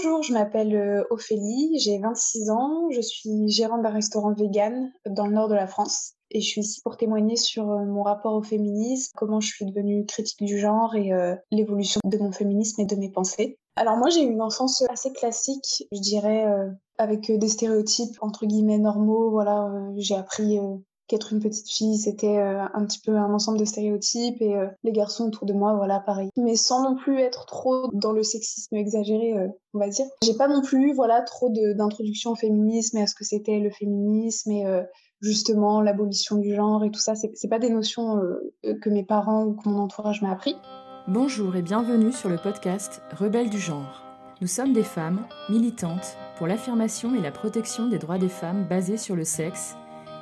Bonjour, je m'appelle euh, Ophélie, j'ai 26 ans, je suis gérante d'un restaurant vegan dans le nord de la France et je suis ici pour témoigner sur euh, mon rapport au féminisme, comment je suis devenue critique du genre et euh, l'évolution de mon féminisme et de mes pensées. Alors moi j'ai eu une enfance assez classique, je dirais, avec des stéréotypes entre guillemets normaux. Voilà, j'ai appris qu'être une petite fille, c'était euh, un petit peu un ensemble de stéréotypes et euh, les garçons autour de moi, voilà, pareil. Mais sans non plus être trop dans le sexisme exagéré, euh, on va dire. J'ai pas non plus, voilà, trop d'introduction au féminisme et à ce que c'était le féminisme et justement l'abolition du genre et tout ça. C'est pas des notions que mes parents ou que mon entourage m'a appris. Bonjour et bienvenue sur le podcast Rebelles du genre. Nous sommes des femmes militantes pour l'affirmation et la protection des droits des femmes basés sur le sexe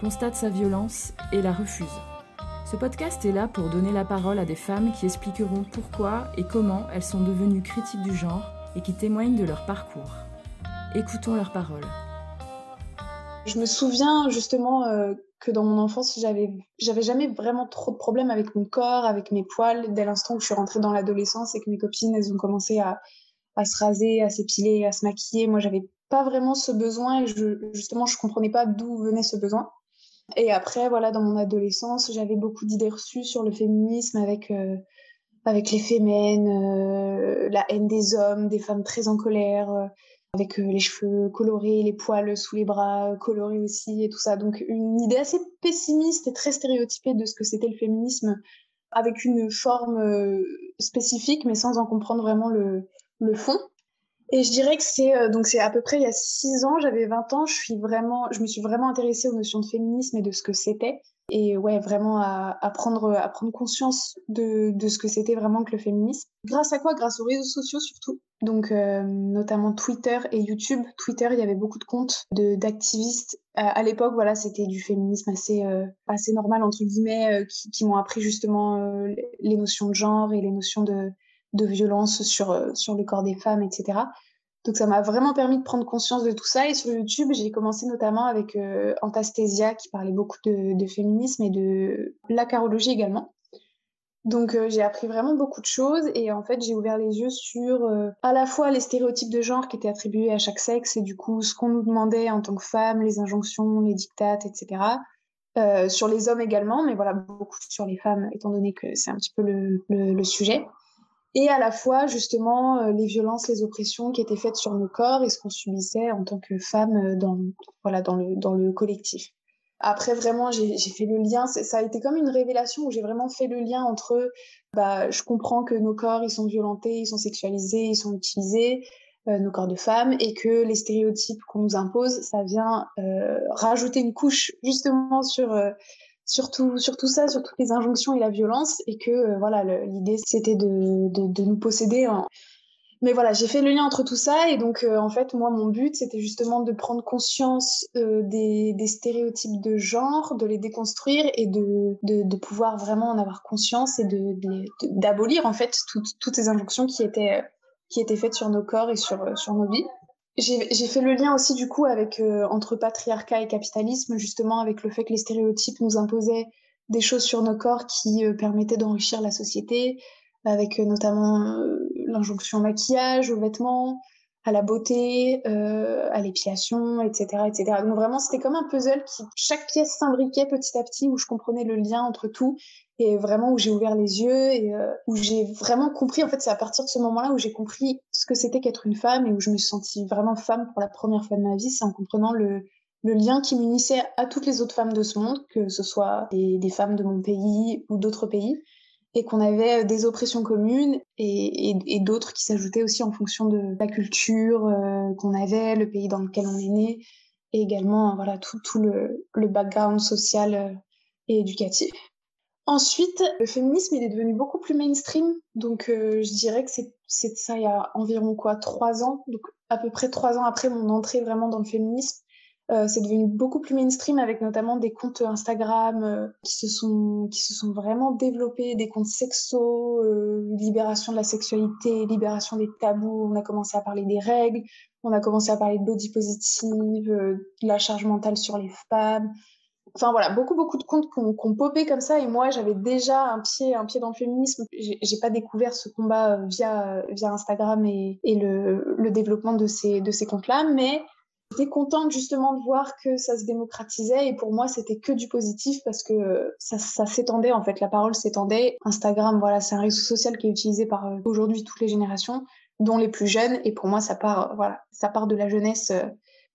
constate sa violence et la refuse. Ce podcast est là pour donner la parole à des femmes qui expliqueront pourquoi et comment elles sont devenues critiques du genre et qui témoignent de leur parcours. Écoutons leurs paroles. Je me souviens justement euh, que dans mon enfance, j'avais, j'avais jamais vraiment trop de problèmes avec mon corps, avec mes poils. Dès l'instant où je suis rentrée dans l'adolescence et que mes copines, elles ont commencé à, se raser, à s'épiler, à se maquiller, moi, j'avais pas vraiment ce besoin et justement, je comprenais pas d'où venait ce besoin. Et après, voilà, dans mon adolescence, j'avais beaucoup d'idées reçues sur le féminisme avec, euh, avec les fémènes, euh, la haine des hommes, des femmes très en colère, euh, avec les cheveux colorés, les poils sous les bras colorés aussi et tout ça. Donc une idée assez pessimiste et très stéréotypée de ce que c'était le féminisme, avec une forme spécifique, mais sans en comprendre vraiment le, le fond. Et je dirais que c'est euh, donc c'est à peu près il y a six ans, j'avais 20 ans, je suis vraiment, je me suis vraiment intéressée aux notions de féminisme et de ce que c'était. Et ouais, vraiment à, à, prendre, à prendre conscience de, de ce que c'était vraiment que le féminisme. Grâce à quoi? Grâce aux réseaux sociaux surtout. Donc euh, notamment Twitter et YouTube. Twitter, il y avait beaucoup de comptes de d'activistes. à l'époque, voilà, c'était du féminisme assez euh, assez normal entre guillemets, qui, qui m'ont appris justement les notions de genre et les notions de de violence sur, euh, sur le corps des femmes, etc. Donc ça m'a vraiment permis de prendre conscience de tout ça. Et sur YouTube, j'ai commencé notamment avec euh, Antasthesia qui parlait beaucoup de, féminisme et de la carologie également. Donc euh, j'ai appris vraiment beaucoup de choses et en fait j'ai ouvert les yeux sur euh, à la fois les stéréotypes de genre qui étaient attribués à chaque sexe et du coup ce qu'on nous demandait en tant que femmes, les injonctions, les dictates, etc. sur les hommes également, mais voilà beaucoup sur les femmes étant donné que c'est un petit peu le, le sujet et à la fois justement euh, les violences, les oppressions qui étaient faites sur nos corps et ce qu'on subissait en tant que femme euh, dans, voilà, dans, le, dans le collectif. Après, vraiment, j'ai fait le lien. Ça a été comme une révélation où j'ai vraiment fait le lien entre, bah, je comprends que nos corps, ils sont violentés, ils sont sexualisés, ils sont utilisés, euh, nos corps de femmes, et que les stéréotypes qu'on nous impose, ça vient rajouter une couche justement sur tout, sur tout ça, sur toutes les injonctions et la violence, et que euh, voilà, l'idée c'était de, nous posséder. Mais voilà, j'ai fait le lien entre tout ça, et donc euh, en fait, moi, mon but c'était justement de prendre conscience euh, des, stéréotypes de genre, de les déconstruire et de, pouvoir vraiment en avoir conscience et d'abolir en fait toutes, ces injonctions qui étaient, qui étaient faites sur nos corps et sur, sur nos vies. J'ai fait le lien aussi du coup avec euh, entre patriarcat et capitalisme, justement avec le fait que les stéréotypes nous imposaient des choses sur nos corps qui euh, permettaient d'enrichir la société, avec euh, notamment l'injonction au maquillage, aux vêtements, à la beauté, à l'épiation, etc., etc. Donc vraiment, c'était comme un puzzle qui chaque pièce s'imbriquait petit à petit, où je comprenais le lien entre tout et vraiment où j'ai ouvert les yeux et euh, où j'ai vraiment compris. En fait, c'est à partir de ce moment-là où j'ai compris ce que c'était qu'être une femme et où je me suis sentie vraiment femme pour la première fois de ma vie. C'est en comprenant le, lien qui m'unissait à toutes les autres femmes de ce monde, que ce soit des, femmes de mon pays ou d'autres pays, et qu'on avait des oppressions communes et, d'autres qui s'ajoutaient aussi en fonction de la culture euh, qu'on avait, le pays dans lequel on est né, et également voilà tout, le, background social euh, et éducatif. Ensuite, le féminisme il est devenu beaucoup plus mainstream, donc euh, je dirais que c'est ça il y a environ quoi trois ans. Donc à peu près trois ans après mon entrée vraiment dans le féminisme, euh, c'est devenu beaucoup plus mainstream avec notamment des comptes Instagram euh, qui se sont qui se sont vraiment développés, des comptes sexo, euh, libération de la sexualité, libération des tabous. On a commencé à parler des règles, on a commencé à parler de body positive, de la charge mentale sur les femmes. Enfin voilà, beaucoup beaucoup de comptes qui ont popé comme ça. Et moi j'avais déjà un pied un pied dans le féminisme. J'ai pas découvert ce combat via via Instagram et, le, développement de ces de ces comptes-là, mais J'étais contente justement de voir que ça se démocratisait. Et pour moi c'était que du positif parce que ça, ça s'étendait en fait, la parole s'étendait. Instagram, voilà, c'est un réseau social qui est utilisé par euh, aujourd'hui toutes les générations, dont les plus jeunes. Et pour moi ça part, voilà, ça part de la jeunesse euh,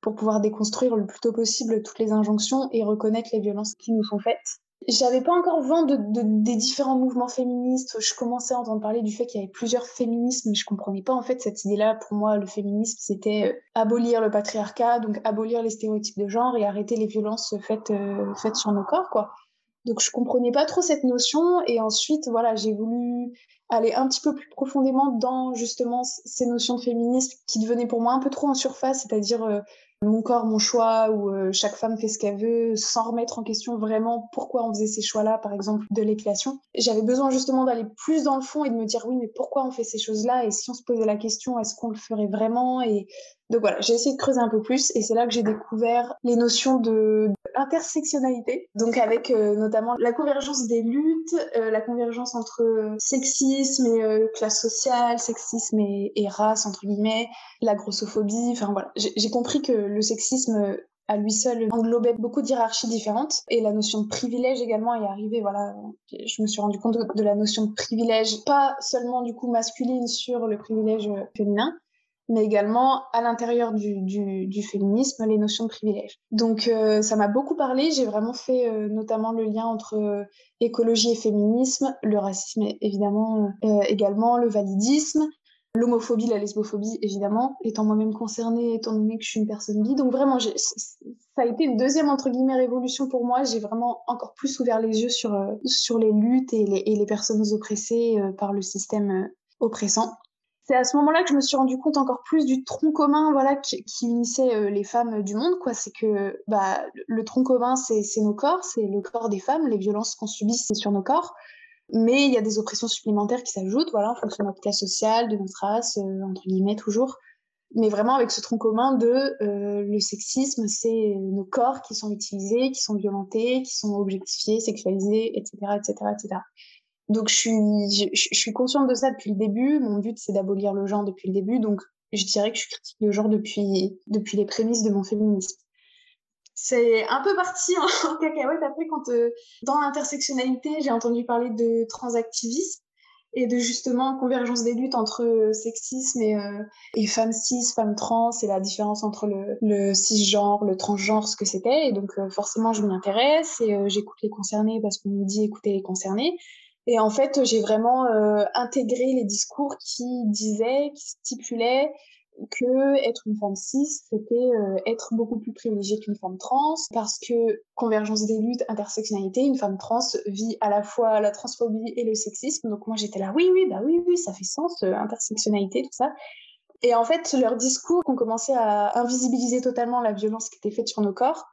pour pouvoir déconstruire le plus tôt possible toutes les injonctions et reconnaître les violences qui nous sont faites j'avais pas encore vent de, des différents mouvements féministes. Je commençais à entendre parler du fait qu'il y avait plusieurs féminismes, mais je comprenais pas en fait cette idée-là. Pour moi, le féminisme, c'était euh, abolir le patriarcat, donc abolir les stéréotypes de genre et arrêter les violences faites, euh, faites sur nos corps, quoi. Donc je comprenais pas trop cette notion et ensuite voilà j'ai voulu aller un petit peu plus profondément dans justement ces notions de féminisme qui devenaient pour moi un peu trop en surface, c'est-à-dire euh, mon corps, mon choix, où euh, chaque femme fait ce qu'elle veut, sans remettre en question vraiment pourquoi on faisait ces choix-là, par exemple de l'épilation. J'avais besoin justement d'aller plus dans le fond et de me dire oui, mais pourquoi on fait ces choses-là Et si on se posait la question, est-ce qu'on le ferait vraiment Et donc voilà, j'ai essayé de creuser un peu plus et c'est là que j'ai découvert les notions de intersectionnalité, donc avec euh, notamment la convergence des luttes, euh, la convergence entre sexisme et classe sociale, sexisme et, et, race entre guillemets, la grossophobie, enfin voilà, j'ai compris que le sexisme à lui seul englobait beaucoup d'hierarchies différentes. Et la notion de privilège également est arrivée voilà. Je me suis rendu compte de la notion de privilège pas seulement du coup masculine sur le privilège féminin mais également à l'intérieur du, féminisme les notions de privilège. Donc euh, ça m'a beaucoup parlé. J'ai vraiment fait euh, notamment le lien entre euh, écologie et féminisme le racisme évidemment également le validisme L'homophobie, la lesbophobie, évidemment, étant moi-même concernée, étant donné que je suis une personne bi. Donc vraiment, ça a été une deuxième, entre guillemets, révolution pour moi. J'ai vraiment encore plus ouvert les yeux sur, euh, sur les luttes et les, personnes oppressées euh, par le système euh, oppressant. C'est à ce moment-là que je me suis rendu compte encore plus du tronc commun voilà, qui, qui unissait les femmes du monde. quoi. C'est que bah, le tronc commun, c'est nos corps, c'est le corps des femmes, les violences qu'on subit, c'est sur nos corps. Mais il y a des oppressions supplémentaires qui s'ajoutent, voilà, en fonction de notre classe sociale, de notre race, euh, entre guillemets, toujours. Mais vraiment avec ce tronc commun de euh, le sexisme, c'est nos corps qui sont utilisés, qui sont violentés, qui sont objectifiés, sexualisés, etc., etc., etc. Donc je suis, je, suis consciente de ça depuis le début. Mon but, c'est d'abolir le genre depuis le début. Donc je dirais que je critique le genre depuis, depuis les prémices de mon féminisme c'est un peu parti en, cacahuète après quand euh, dans l'intersectionnalité j'ai entendu parler de transactivisme et de justement convergence des luttes entre euh, sexisme et, euh, et femmes cis, femmes trans et la différence entre le, le cisgenre, le transgenre, ce que c'était. Et donc forcément je m'y intéresse et j'écoute les concernés parce qu'on me dit écouter les concernés. Et en fait j'ai vraiment intégré les discours qui disaient, qui stipulaient que être une femme cis, c'était euh, être beaucoup plus privilégiée qu'une femme trans, parce que convergence des luttes, intersectionnalité, une femme trans vit à la fois la transphobie et le sexisme. Donc moi j'étais là, oui, oui, bah oui, oui, ça fait sens, euh, intersectionnalité, tout ça. Et en fait, leurs discours ont commencé à invisibiliser totalement la violence qui était faite sur nos corps.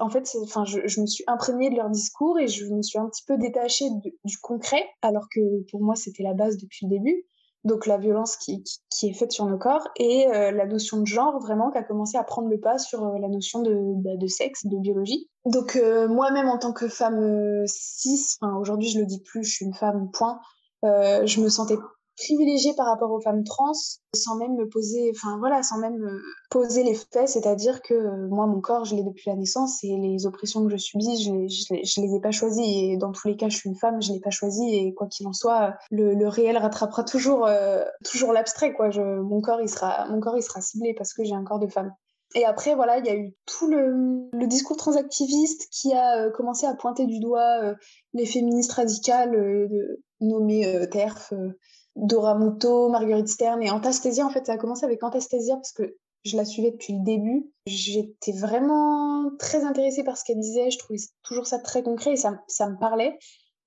En fait, enfin, je, je, me suis imprégnée de leurs discours et je me suis un petit peu détachée du concret, alors que pour moi c'était la base depuis le début donc la violence qui, qui, est faite sur nos corps, et euh, la notion de genre vraiment qui a commencé à prendre le pas sur euh, la notion de, bah, de, sexe, de biologie. Donc euh, moi-même en tant que femme cis, aujourd'hui je le dis plus, je suis une femme point, je me sentais privilégiée par rapport aux femmes trans sans même me poser enfin voilà sans même poser les faits. C'est-à-dire que moi mon corps je l'ai depuis la naissance et les oppressions que je subis je les, je les, ai pas choisies. Et dans tous les cas je suis une femme je l'ai pas choisi et quoi qu'il en soit le, réel rattrapera toujours euh, toujours l'abstrait quoi. Je, mon corps il sera mon corps il sera ciblé parce que j'ai un corps de femme. Et après, voilà, il y a eu tout le, discours transactiviste qui a euh, commencé à pointer du doigt euh, les féministes radicales nommées TERF, Dora Muto, Marguerite Stern et Antasthesia. En fait, ça a commencé avec Antasthesia parce que je la suivais depuis le début. J'étais vraiment très intéressée par ce qu'elle disait. Je trouvais toujours ça très concret et ça, ça me parlait.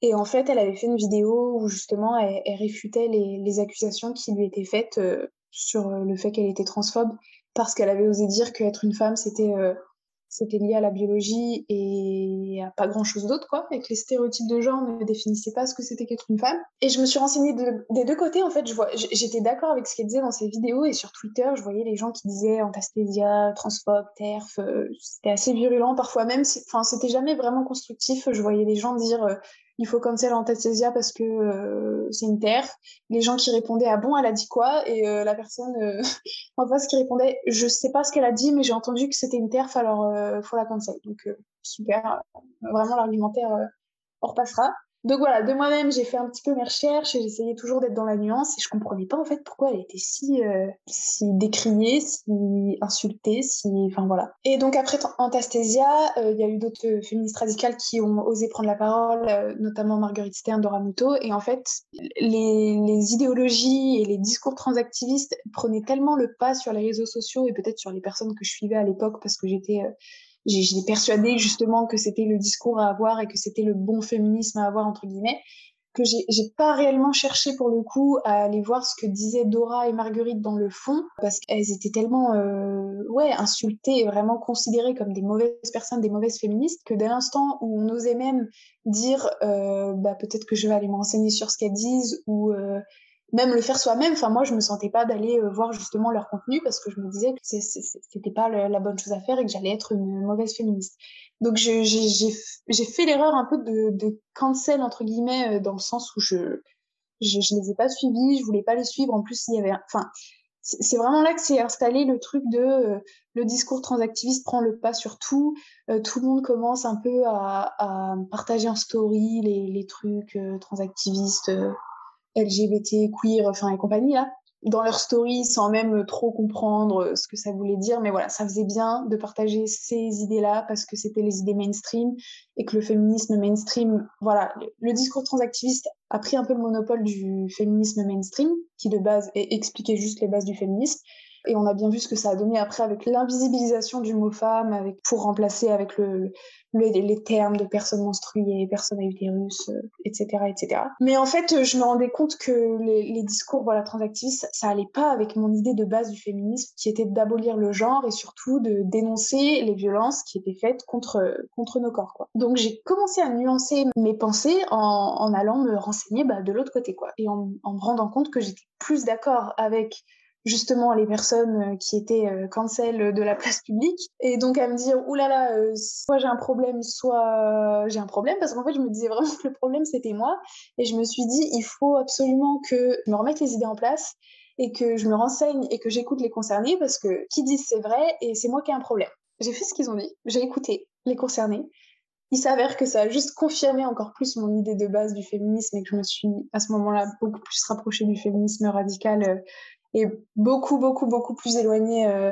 Et en fait, elle avait fait une vidéo où justement elle, réfutait les, accusations qui lui étaient faites euh, sur euh, le fait qu'elle était transphobe parce qu'elle avait osé dire qu'être une femme, c'était c'était lié à la biologie et à pas grand chose d'autre, quoi, et que les stéréotypes de genre ne définissaient pas ce que c'était qu'être une femme. Et je me suis renseignée des deux côtés, en fait, je vois, j'étais d'accord avec ce qu'elle disait dans ses vidéos et sur Twitter, je voyais les gens qui disaient antastésia, transphobe, terf, euh, c'était assez virulent parfois même, enfin, c'était jamais vraiment constructif, je voyais les gens dire euh, il faut cancel Antastasia parce que euh, c'est une terre. Les gens qui répondaient ah bon, elle a dit quoi? Et euh, la personne euh, en face qui répondait je sais pas ce qu'elle a dit, mais j'ai entendu que c'était une terre, alors faut la cancel. Donc super, vraiment l'argumentaire on repassera. Donc voilà, de moi-même, j'ai fait un petit peu mes recherches et j'essayais toujours d'être dans la nuance et je comprenais pas en fait pourquoi elle était si, euh, si décriée, si insultée, si. Enfin voilà. Et donc après Antastésia, euh, il y a eu d'autres féministes radicales qui ont osé prendre la parole, euh, notamment Marguerite Stern, Dora Muto. Et en fait, les idéologies et les discours transactivistes prenaient tellement le pas sur les réseaux sociaux et peut-être sur les personnes que je suivais à l'époque parce que j'étais j'ai persuadé justement que c'était le discours à avoir et que c'était le bon féminisme à avoir entre guillemets que j'ai pas réellement cherché pour le coup à aller voir ce que disaient Dora et Marguerite dans le fond parce qu'elles étaient tellement euh, ouais insultées et vraiment considérées comme des mauvaises personnes, des mauvaises féministes que dès l'instant où on osait même dire euh, bah peut-être que je vais aller me renseigner sur ce qu'elles disent ou euh, même le faire soi-même. Enfin, moi, je me sentais pas d'aller euh, voir justement leur contenu parce que je me disais que c'était pas la bonne chose à faire et que j'allais être une mauvaise féministe. Donc, j'ai fait l'erreur un peu de, de cancel entre guillemets euh, dans le sens où je, je je les ai pas suivis, je voulais pas les suivre. En plus, il y avait, enfin, c'est vraiment là que s'est installé le truc de euh, le discours transactiviste prend le pas sur tout. tout le monde commence un peu à, à partager en story les, les trucs transactivistes LGBT, queer, enfin et compagnie là, dans leur story sans même trop comprendre euh, ce que ça voulait dire. Mais voilà, ça faisait bien de partager ces idées-là parce que c'était les idées mainstream et que le féminisme mainstream, voilà, le, discours transactiviste a pris un peu le monopole du féminisme mainstream qui de base expliquait juste les bases du féminisme. Et on a bien vu ce que ça a donné après avec l'invisibilisation du mot femme, avec, pour remplacer avec le, les termes de personnes menstruées, personnes à utérus, etc., euh, etc. Mais en fait, je me rendais compte que les, discours voilà, transactivistes, ça, ça allait pas avec mon idée de base du féminisme, qui était d'abolir le genre et surtout de dénoncer les violences qui étaient faites contre, contre nos corps. Donc j'ai commencé à nuancer mes pensées en, en allant me renseigner bah, de l'autre côté, quoi, et en, en me rendant compte que j'étais plus d'accord avec justement les personnes euh, qui étaient euh, cancel de la place publique. Et donc à me dire oulala là là, euh, soit j'ai un problème soit j'ai un problème parce qu'en fait je me disais vraiment que le problème c'était moi. Et je me suis dit il faut absolument que je me remette les idées en place et que je me renseigne et que j'écoute les concernés. Parce que qui disent c'est vrai et c'est moi qui ai un problème j'ai fait ce qu'ils ont dit. J'ai écouté les concernés. Il s'avère que ça a juste confirmé encore plus mon idée de base du féminisme et que je me suis à ce moment-là beaucoup plus rapprochée du féminisme radical et beaucoup, beaucoup, beaucoup plus éloignée euh,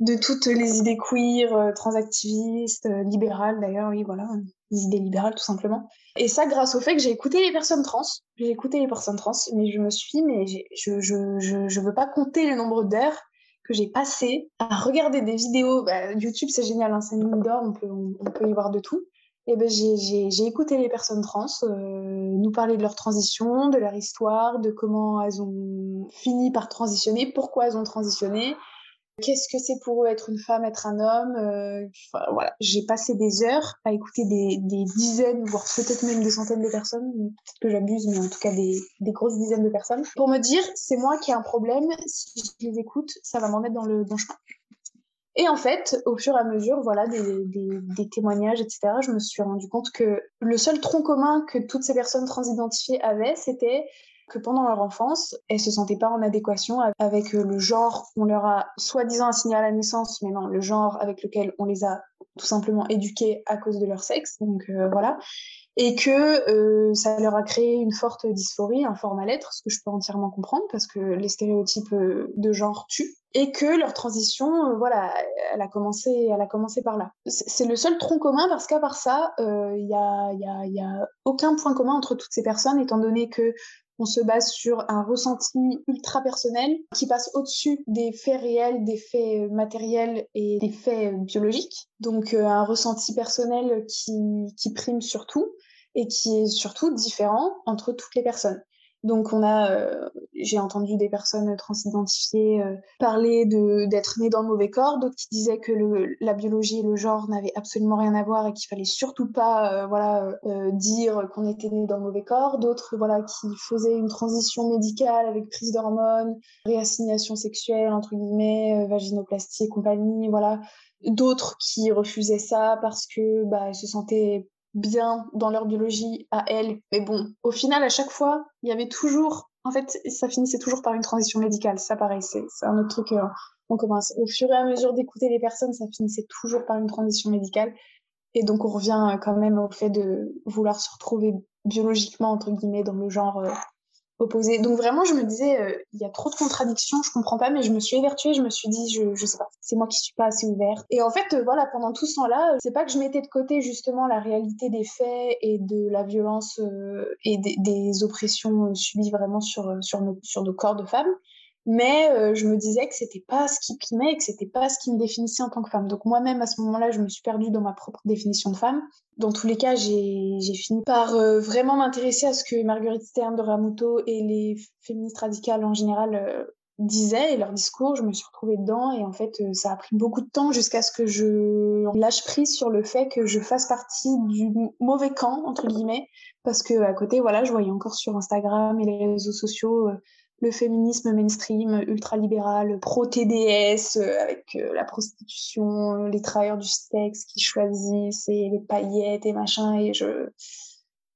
de toutes les idées queer, euh, transactivistes, euh, libérales d'ailleurs, oui, voilà, les idées libérales tout simplement. Et ça grâce au fait que j'ai écouté les personnes trans, j'ai écouté les personnes trans, mais je me suis mais je, je, je, je veux pas compter le nombre d'heures que j'ai passé à regarder des vidéos. Bah, YouTube, c'est génial, hein, c'est une mine d'or, on peut, on peut y voir de tout eh ben, j'ai écouté les personnes trans euh, nous parler de leur transition, de leur histoire, de comment elles ont fini par transitionner, pourquoi elles ont transitionné, qu'est-ce que c'est pour eux être une femme, être un homme. Euh, voilà, j'ai passé des heures à écouter des, des dizaines, voire peut-être même des centaines de personnes, peut-être que j'abuse, mais en tout cas des, des, grosses dizaines de personnes, pour me dire c'est moi qui ai un problème, si je les écoute, ça va m'en mettre dans le bon chemin. Et en fait, au fur et à mesure, voilà, des, témoignages, etc., je me suis rendu compte que le seul tronc commun que toutes ces personnes transidentifiées avaient, c'était que pendant leur enfance, elles se sentaient pas en adéquation avec le genre qu'on leur a soi-disant assigné à la naissance, mais non, le genre avec lequel on les a tout simplement éduquées à cause de leur sexe. Donc euh, voilà et que euh, ça leur a créé une forte dysphorie, un fort mal-être, ce que je peux entièrement comprendre parce que les stéréotypes euh, de genre tuent et que leur transition, euh, voilà, elle a commencé, elle a commencé par là. C'est le seul tronc commun parce qu'à part ça, il y a, y, a, y, a, aucun point commun entre toutes ces personnes, étant donné que on se base sur un ressenti ultra personnel qui passe au-dessus des faits réels, des faits matériels et des faits biologiques. Donc un ressenti personnel qui, qui prime sur tout et qui est surtout différent entre toutes les personnes. Donc on a, euh, j'ai entendu des personnes transidentifiées euh, parler de d'être nées dans le mauvais corps, d'autres qui disaient que la biologie et le genre n'avaient absolument rien à voir et qu'il fallait surtout pas, euh, voilà, dire qu'on était né dans le mauvais corps. D'autres, voilà, qui faisaient une transition médicale avec prise d'hormones, réassignation sexuelle entre guillemets, vaginoplastie et compagnie, voilà. D'autres qui refusaient ça parce que bah, se sentaient bien dans leur biologie à elles. Mais bon, au final, à chaque fois, il y avait toujours, en fait, ça finissait toujours par une transition médicale. Ça, pareil, c'est un autre truc. Euh, on commence au fur et à mesure d'écouter les personnes, ça finissait toujours par une transition médicale. Et donc, on revient euh, quand même au fait de vouloir se retrouver biologiquement, entre guillemets, dans le genre euh, donc vraiment, je me disais, euh, il y a trop de contradictions, je comprends pas, mais je me suis évertuée, je me suis dit, je, sais pas, c'est moi qui suis pas assez ouverte. Et en fait, euh, voilà, pendant tout ce temps-là, c'est pas que je mettais de côté justement la réalité des faits et de la violence euh, et des, oppressions subies vraiment sur, sur nos corps de femmes, mais euh, je me disais que c'était pas ce qui primait, que c'était pas ce qui me définissait en tant que femme. Donc moi-même à ce moment-là, je me suis perdue dans ma propre définition de femme. Dans tous les cas, j'ai fini par euh, vraiment m'intéresser à ce que Marguerite Stern de Ramuto et les féministes radicales en général euh, disaient et leur discours. Je me suis retrouvée dedans et en fait, ça a pris beaucoup de temps jusqu'à ce que je lâche prise sur le fait que je fasse partie du mauvais camp entre guillemets, parce que à côté, voilà, je voyais encore sur Instagram et les réseaux sociaux le féminisme mainstream, ultralibéral, pro-TDS, euh, avec euh, la prostitution, les travailleurs du sexe qui choisissent les paillettes et machin. Et je,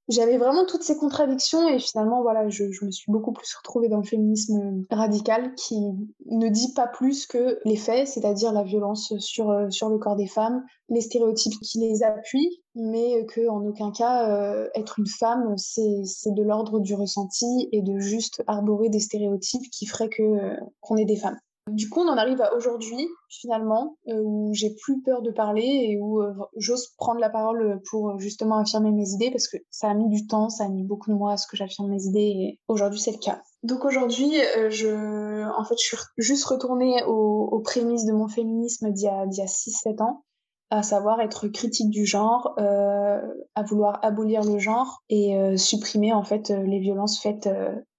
j'avais vraiment toutes ces contradictions et finalement voilà je, je, me suis beaucoup plus retrouvée dans le féminisme radical qui ne dit pas plus que les faits c'est-à-dire la violence sur euh, sur le corps des femmes les stéréotypes qui les appuient mais que en aucun cas euh, être une femme c'est de l'ordre du ressenti et de juste arborer des stéréotypes qui feraient que euh, qu'on est des femmes du coup, on en arrive à aujourd'hui, finalement, euh, où j'ai plus peur de parler et où j'ose prendre la parole pour justement affirmer mes idées parce que ça a mis du temps, ça a mis beaucoup de mois à ce que j'affirme mes idées et aujourd'hui c'est le cas. Donc aujourd'hui, je, en fait, je suis juste retournée aux, prémices de mon féminisme d'il y a, a 6-7 ans, à savoir être critique du genre, à vouloir abolir le genre et supprimer en fait les violences faites,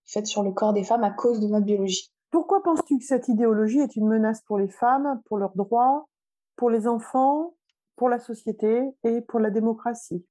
faites sur le corps des femmes à cause de notre biologie. Pourquoi penses-tu que cette idéologie est une menace pour les femmes, pour leurs droits, pour les enfants, pour la société et pour la démocratie?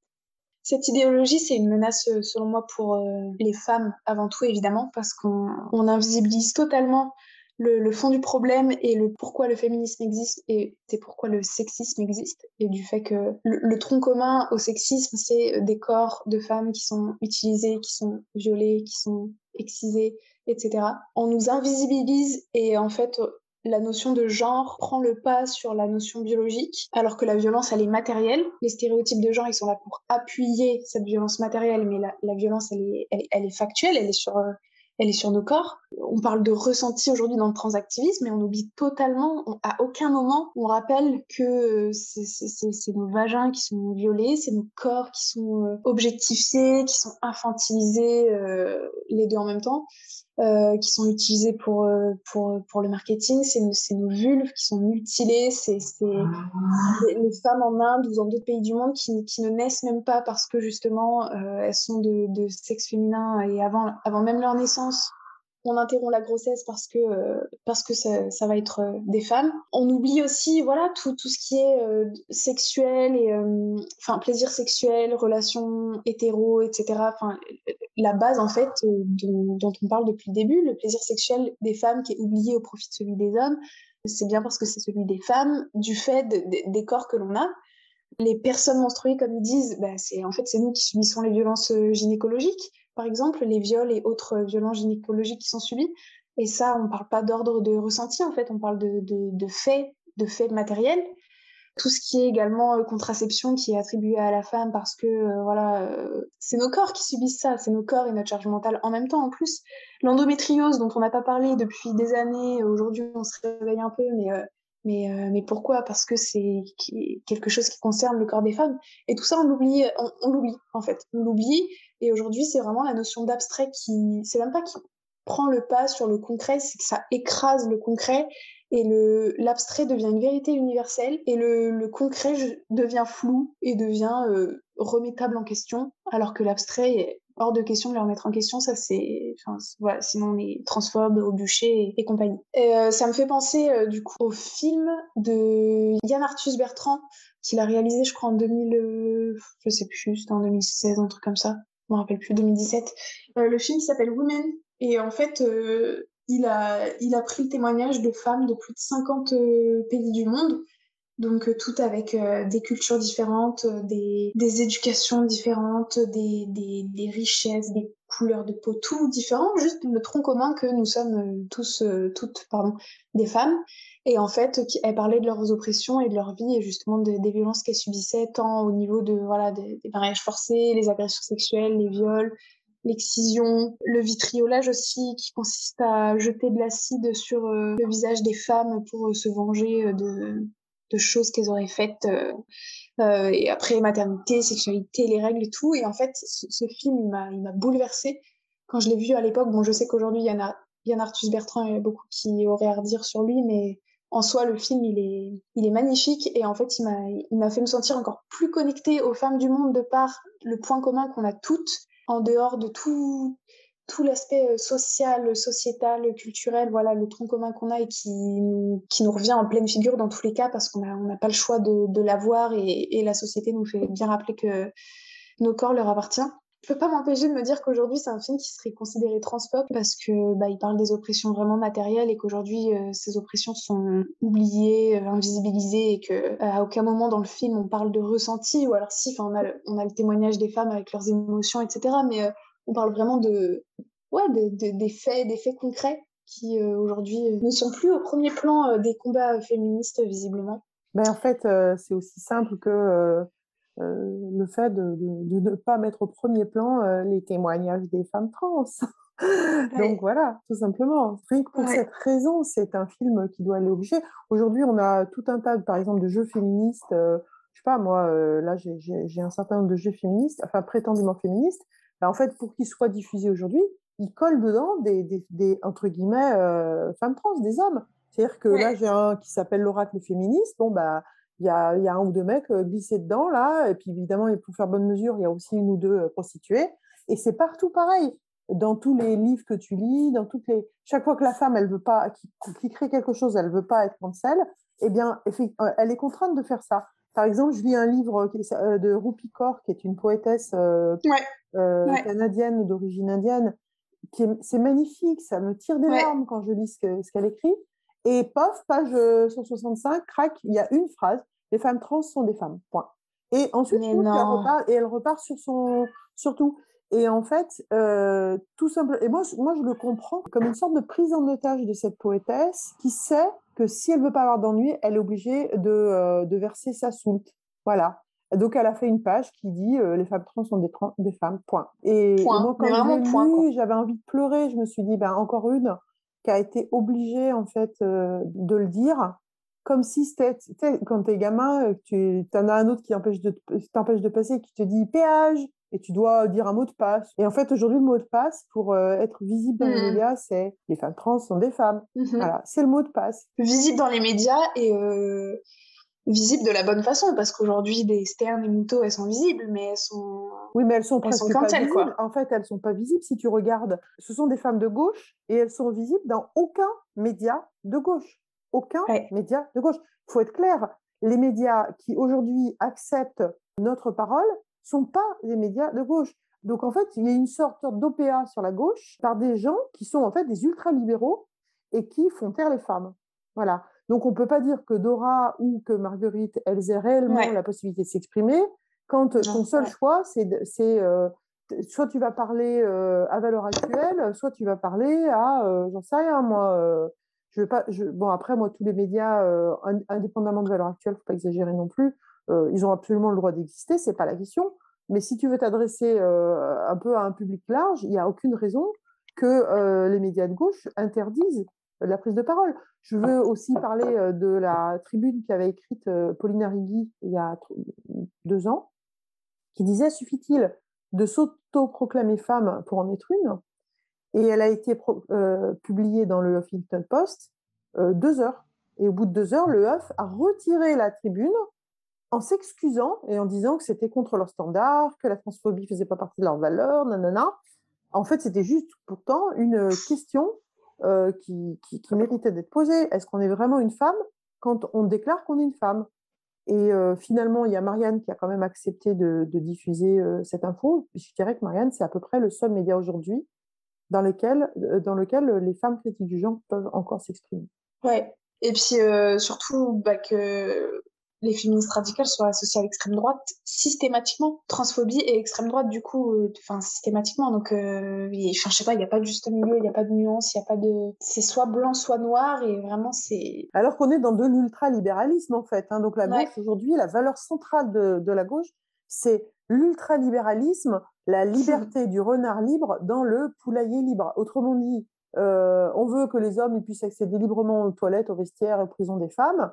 Cette idéologie, c'est une menace, euh, selon moi, pour euh, les femmes avant tout, évidemment, parce qu'on invisibilise totalement le, fond du problème et le pourquoi le féminisme existe et c'est pourquoi le sexisme existe et du fait que le, tronc commun au sexisme, c'est des corps de femmes qui sont utilisés, qui sont violés, qui sont excisés, etc. On nous invisibilise et en fait, la notion de genre prend le pas sur la notion biologique, alors que la violence, elle est matérielle. Les stéréotypes de genre, ils sont là pour appuyer cette violence matérielle, mais la, violence, elle est, elle, est factuelle, elle est sur, euh, elle est sur nos corps. On parle de ressenti aujourd'hui dans le transactivisme, mais on oublie totalement, à aucun moment, on rappelle que c'est nos vagins qui sont violés, c'est nos corps qui sont euh, objectifiés, qui sont infantilisés, euh, les deux en même temps. Euh, qui sont utilisés pour, euh, pour, pour le marketing, c'est nos vulves qui sont mutilées, c'est les femmes en Inde ou dans d'autres pays du monde qui, qui, ne naissent même pas parce que justement euh, elles sont de, de, sexe féminin et avant, avant même leur naissance, on interrompt la grossesse parce que euh, parce que ça, va être euh, des femmes. On oublie aussi voilà tout, tout ce qui est euh, sexuel et enfin plaisir sexuel, relations hétéro, etc. La base en fait dont, dont, on parle depuis le début, le plaisir sexuel des femmes qui est oublié au profit de celui des hommes. C'est bien parce que c'est celui des femmes du fait des corps que l'on a. Les personnes menstruées, comme ils disent, bah, c'est en fait c'est nous qui subissons les violences gynécologiques par exemple, les viols et autres violences gynécologiques qui sont subies. Et ça, on ne parle pas d'ordre de ressenti, en fait, on parle de, de, faits, de faits matériels. Tout ce qui est également euh, contraception qui est attribué à la femme parce que, euh, voilà, euh, c'est nos corps qui subissent ça, c'est nos corps et notre charge mentale en même temps. En plus, l'endométriose, dont on n'a pas parlé depuis des années, aujourd'hui on se réveille un peu, mais mais, mais, pourquoi? Parce que c'est quelque chose qui concerne le corps des femmes. Et tout ça, on l'oublie, on l'oublie en fait. On l'oublie et aujourd'hui, c'est vraiment la notion d'abstrait qui, c'est même pas qui prend le pas sur le concret, c'est que ça écrase le concret et le l'abstrait devient une vérité universelle et le, le concret devient flou et devient euh, remettable en question, alors que l'abstrait hors de question de leur mettre en question. Ça, c'est, enfin, voilà, sinon on est transphobe, au bûcher et, compagnie. Et ça me fait penser du coup au film de Yann Arthus Bertrand qu'il a réalisé, je crois, en 2000, je sais plus, c'était en 2016, un truc comme ça. Je me rappelle plus, 2017. le film s'appelle Women et en fait, il a, il a pris le témoignage de femmes de plus de 50 pays du monde donc euh, tout avec euh, des cultures différentes, euh, des, des, éducations différentes, des, des, des, richesses, des couleurs de peau, tout différent, juste le tronc commun que nous sommes tous, toutes, pardon, des femmes. Et en fait, elle parlait de leurs oppressions et de leur vie et justement des violences qu'elles subissaient, tant au niveau de voilà des, mariages forcés, les agressions sexuelles, les viols, l'excision, le vitriolage aussi, qui consiste à jeter de l'acide sur le visage des femmes pour se venger de choses qu'elles auraient faites euh, et après maternité, sexualité, les règles et tout. Et en fait, ce, film, il m'a, bouleversée quand je l'ai vu à l'époque. Bon, je sais qu'aujourd'hui, il y en a Yann Arthus Bertrand, il y a beaucoup qui auraient à redire sur lui, mais en soi, le film, il est, il est magnifique et en fait, il m'a fait me sentir encore plus connectée aux femmes du monde de par le point commun qu'on a toutes en dehors de tout, tout l'aspect euh, social, sociétal, culturel, voilà, le tronc commun qu'on a et qui, qui nous revient en pleine figure dans tous les cas parce qu'on n'a on pas le choix de, de l'avoir et, et, la société nous fait bien rappeler que nos corps leur appartiennent. Je peux pas m'empêcher de me dire qu'aujourd'hui c'est un film qui serait considéré transphobe parce que bah, il parle des oppressions vraiment matérielles et qu'aujourd'hui euh, ces oppressions sont oubliées, euh, invisibilisées et que à aucun moment dans le film on parle de ressenti ou alors si, on a le, on a le témoignage des femmes avec leurs émotions etc. Mais on parle vraiment de, ouais, des faits, des faits concrets qui euh, aujourd'hui euh, ne sont plus au premier plan euh, des combats féministes visiblement. Ben, en fait, c'est aussi simple que le fait de, ne pas mettre au premier plan les témoignages des femmes trans. Donc voilà, tout simplement. Rien que pour cette raison, c'est un film qui doit l'obliger. Aujourd'hui, on a tout un tas, par exemple, de jeux féministes. je sais pas, moi, là, j'ai un certain nombre de jeux féministes, enfin prétendument féministes, bah, en fait, pour qu'ils soient diffusés aujourd'hui, ils collent dedans des, des, entre guillemets, euh, femmes trans, des hommes. C'est-à-dire que là, j'ai un qui s'appelle l'oracle féministe. Bon, bah, il y a, y a, un ou deux mecs euh, glissés dedans, là. Et puis, évidemment, pour faire bonne mesure, il y a aussi une ou deux euh, prostituées. Et c'est partout pareil. Dans tous les livres que tu lis, dans toutes les. Chaque fois que la femme, elle veut pas, qui, qui crée quelque chose, elle veut pas être cancel, eh bien, elle est contrainte de faire ça. Par exemple, je lis un livre de Rupi Kaur, qui est une poétesse euh, canadienne d'origine indienne. Qui c'est magnifique, ça me tire des larmes quand je lis ce, qu'elle écrit. Et pof, page 165, euh, crac, il y a une phrase les femmes trans sont des femmes. Point. Et ensuite, elle repart, et elle repart sur son, surtout. Et en fait, euh, tout simplement, et moi, moi, je le comprends comme une sorte de prise en otage de cette poétesse qui sait que si elle veut pas avoir d'ennui, elle est obligée de, de verser sa soulte. Voilà. Donc, elle a fait une page qui dit euh, les femmes trans sont des, des femmes, point. Et, quand j'ai j'avais envie de pleurer. Je me suis dit, ben, encore une qui a été obligée, en fait, euh, de le dire. Comme si c'était, quand t'es gamin, tu en as un autre qui t'empêche de, de passer, qui te dit péage, et tu dois dire un mot de passe. Et en fait, aujourd'hui, le mot de passe, pour euh, être visible dans les mmh. médias, c'est les femmes trans sont des femmes. Mmh voilà, c'est le mot de passe. Visible dans les médias et visibles de la bonne façon parce qu'aujourd'hui des Stern et Muto elles sont visibles mais elles sont oui mais elles sont presque pas visibles quoi. en fait elles sont pas visibles si tu regardes. Ce sont des femmes de gauche et elles sont visibles dans aucun média de gauche. Aucun média de gauche. Il faut être clair les médias qui aujourd'hui acceptent notre parole sont pas des médias de gauche. Donc en fait il y a une sorte d'OPA sur la gauche par des gens qui sont en fait des ultra-libéraux et qui font taire les femmes. Voilà donc, on ne peut pas dire que Dora ou que Marguerite, elles aient réellement la possibilité de s'exprimer quand ton seul choix, c'est euh, soit tu vas parler euh, à valeur actuelle, soit tu vas parler à, euh, j'en sais rien, moi. je veux pas, je, bon, après, moi, tous les médias, indépendamment de valeur actuelle, il ne faut pas exagérer non plus, ils ont absolument le droit d'exister, c'est pas la question. Mais si tu veux t'adresser un peu à un public large, il n'y a aucune raison que les médias de gauche interdisent la prise de parole. Je veux aussi parler euh, de la tribune qu'avait écrite euh, Pauline Arrigui il y a deux ans, qui disait suffit-il de s'auto-proclamer femme pour en être une? Et elle a été euh, publiée dans le Huffington Post deux heures. Et au bout de deux heures, le Huff a retiré la tribune en s'excusant et en disant que c'était contre leurs standards, que la transphobie faisait pas partie de leurs valeurs, nanana. En fait, c'était juste pourtant une question euh, qui, méritait d'être posée. Est-ce qu'on est vraiment une femme quand on déclare qu'on est une femme? Et euh, finalement, il y a Marianne qui a quand même accepté de, diffuser euh, cette info. Je dirais que Marianne, c'est à peu près le seul média aujourd'hui dans lequel, dans lequel les femmes critiques du genre peuvent encore s'exprimer. Ouais. Et puis surtout bah, que les féministes radicales soient associées à l'extrême droite systématiquement. Transphobie et extrême droite, du coup, euh, enfin, systématiquement. Donc, euh, je sais pas, il n'y a pas de juste milieu, il n'y a pas de nuance, il n'y a pas de. C'est soit blanc, soit noir, et vraiment, c'est. Alors qu'on est dans de l'ultralibéralisme, en fait. Hein. Donc, la gauche, aujourd'hui, la valeur centrale de, de la gauche, c'est l'ultralibéralisme, la liberté du renard libre dans le poulailler libre. Autrement dit, euh, on veut que les hommes puissent accéder librement aux toilettes, aux vestiaires et aux prisons des femmes.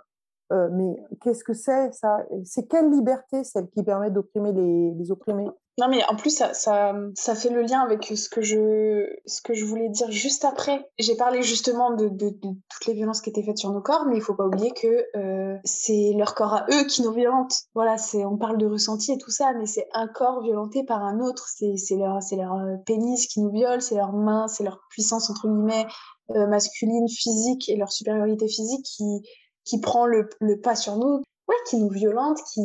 Euh, mais qu'est-ce que c'est ça? C'est quelle liberté celle qui permet d'opprimer les, opprimés? Non, mais en plus, ça, ça, ça, fait le lien avec ce que je, ce que je voulais dire juste après. J'ai parlé justement de, toutes les violences qui étaient faites sur nos corps, mais il faut pas oublier que euh, c'est leur corps à eux qui nous violentent. Voilà, on parle de ressenti et tout ça, mais c'est un corps violenté par un autre. C'est, leur, leur euh, pénis qui nous viole, c'est leurs mains, c'est leur puissance entre guillemets masculine, physique et leur supériorité physique qui qui prend le, pas sur nous, ouais, qui nous violente, qui,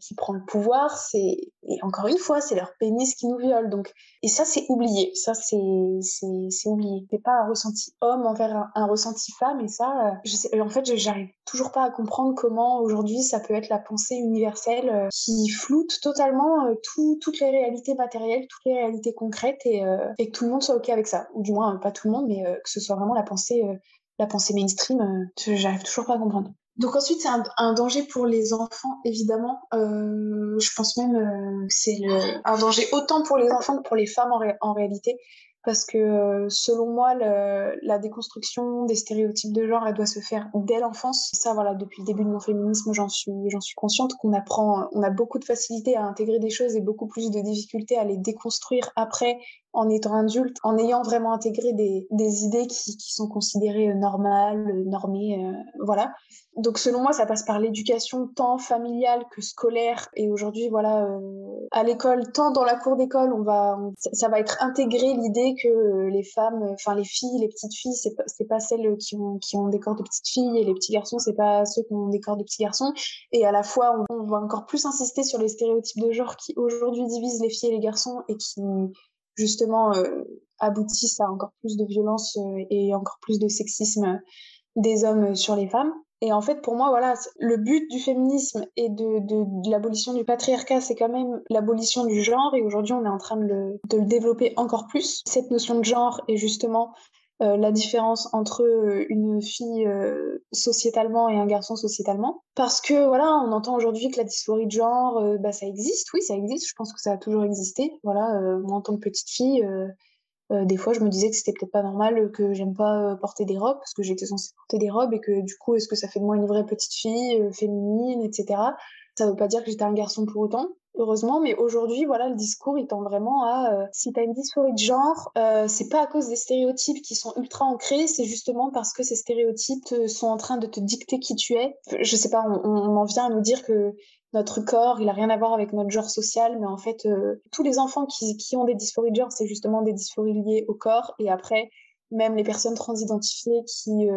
qui prend le pouvoir, c'est et encore une fois, c'est leur pénis qui nous viole. Donc et ça c'est oublié, ça c'est c'est oublié. C'est pas un ressenti homme envers un, ressenti femme et ça, euh, je sais, en fait, j'arrive toujours pas à comprendre comment aujourd'hui ça peut être la pensée universelle euh, qui floute totalement euh, tout, toutes les réalités matérielles, toutes les réalités concrètes et, et que tout le monde soit ok avec ça, ou du moins pas tout le monde, mais que ce soit vraiment la pensée la pensée mainstream, euh, j'arrive toujours pas à comprendre. Donc ensuite, c'est un, danger pour les enfants, évidemment. Euh, je pense même euh, que c'est un danger autant pour les enfants que pour les femmes en réalité parce que selon moi, la déconstruction des stéréotypes de genre, elle doit se faire dès l'enfance. Ça, voilà, depuis le début de mon féminisme, j'en suis, j'en suis consciente qu'on apprend, on a beaucoup de facilité à intégrer des choses et beaucoup plus de difficulté à les déconstruire après en étant adulte, en ayant vraiment intégré des, idées qui, sont considérées euh, normales, euh, normées, voilà. Donc selon moi, ça passe par l'éducation tant familiale que scolaire. Et aujourd'hui, voilà, à l'école, tant dans la cour d'école, on va, ça va être intégré l'idée que euh, les femmes, enfin les filles, les petites filles, c'est pas, pas celles qui ont, qui ont des corps de petites filles et les petits garçons, c'est pas ceux qui ont des corps de petits garçons. Et à la fois, on, va encore plus insister sur les stéréotypes de genre qui aujourd'hui divisent les filles et les garçons et qui justement euh, aboutissent à encore plus de violence euh, et encore plus de sexisme des hommes sur les femmes. Et en fait, pour moi, voilà, le but du féminisme et de, l'abolition du patriarcat, c'est quand même l'abolition du genre. Et aujourd'hui, on est en train de le, de le, développer encore plus. Cette notion de genre est justement euh, la différence entre euh, une fille euh, sociétalement et un garçon sociétalement. Parce que voilà, on entend aujourd'hui que la dysphorie de genre, bah, ça existe. Oui, ça existe. Je pense que ça a toujours existé. Voilà, moi en tant que petite fille euh, des fois, je me disais que c'était peut-être pas normal que j'aime pas euh, porter des robes parce que j'étais censée porter des robes et que du coup, est-ce que ça fait de moi une vraie petite fille euh, féminine, etc. Ça veut pas dire que j'étais un garçon pour autant, heureusement, mais aujourd'hui, voilà, le discours tend vraiment à si t'as une dysphorie de genre, c'est pas à cause des stéréotypes qui sont ultra ancrés, c'est justement parce que ces stéréotypes sont en train de te dicter qui tu es. Je sais pas, on, en vient à nous dire que notre corps, il a rien à voir avec notre genre social, mais en fait, euh, tous les enfants qui, qui, ont des dysphories de genre, c'est justement des dysphories liées au corps. Et après, même les personnes transidentifiées qui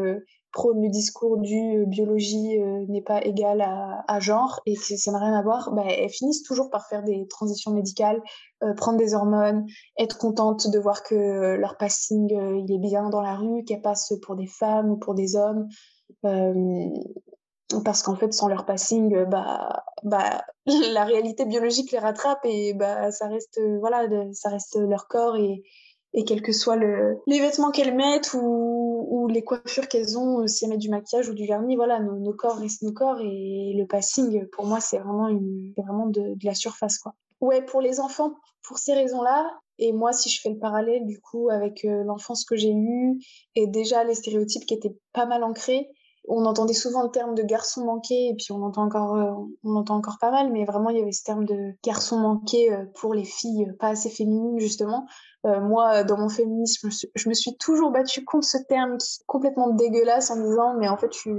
euh, prônent le discours du euh, biologie n'est pas égale à, genre et que ça n'a rien à voir, bah, elles finissent toujours par faire des transitions médicales, prendre des hormones, être contentes de voir que leur passing il est bien dans la rue, qu'elles passent pour des femmes ou pour des hommes parce qu'en fait sans leur passing euh, bah bah la réalité biologique les rattrape et bah ça reste euh, voilà ça reste leur corps et et quel que soit le les vêtements qu'elles mettent ou, les coiffures qu'elles ont euh, si elles mettent du maquillage ou du vernis voilà nos, corps restent nos corps et le passing pour moi c'est vraiment une vraiment de, la surface quoi. Ouais pour les enfants pour ces raisons là et moi si je fais le parallèle du coup avec l'enfance que j'ai eue et déjà les stéréotypes qui étaient pas mal ancrés on entendait souvent le terme de garçon manqué et puis on entend encore euh, on entend encore pas mal mais vraiment il y avait ce terme de garçon manqué euh, pour les filles euh, pas assez féminines justement moi dans mon féminisme je, me suis toujours battue contre ce terme qui est complètement dégueulasse en disant mais en fait je,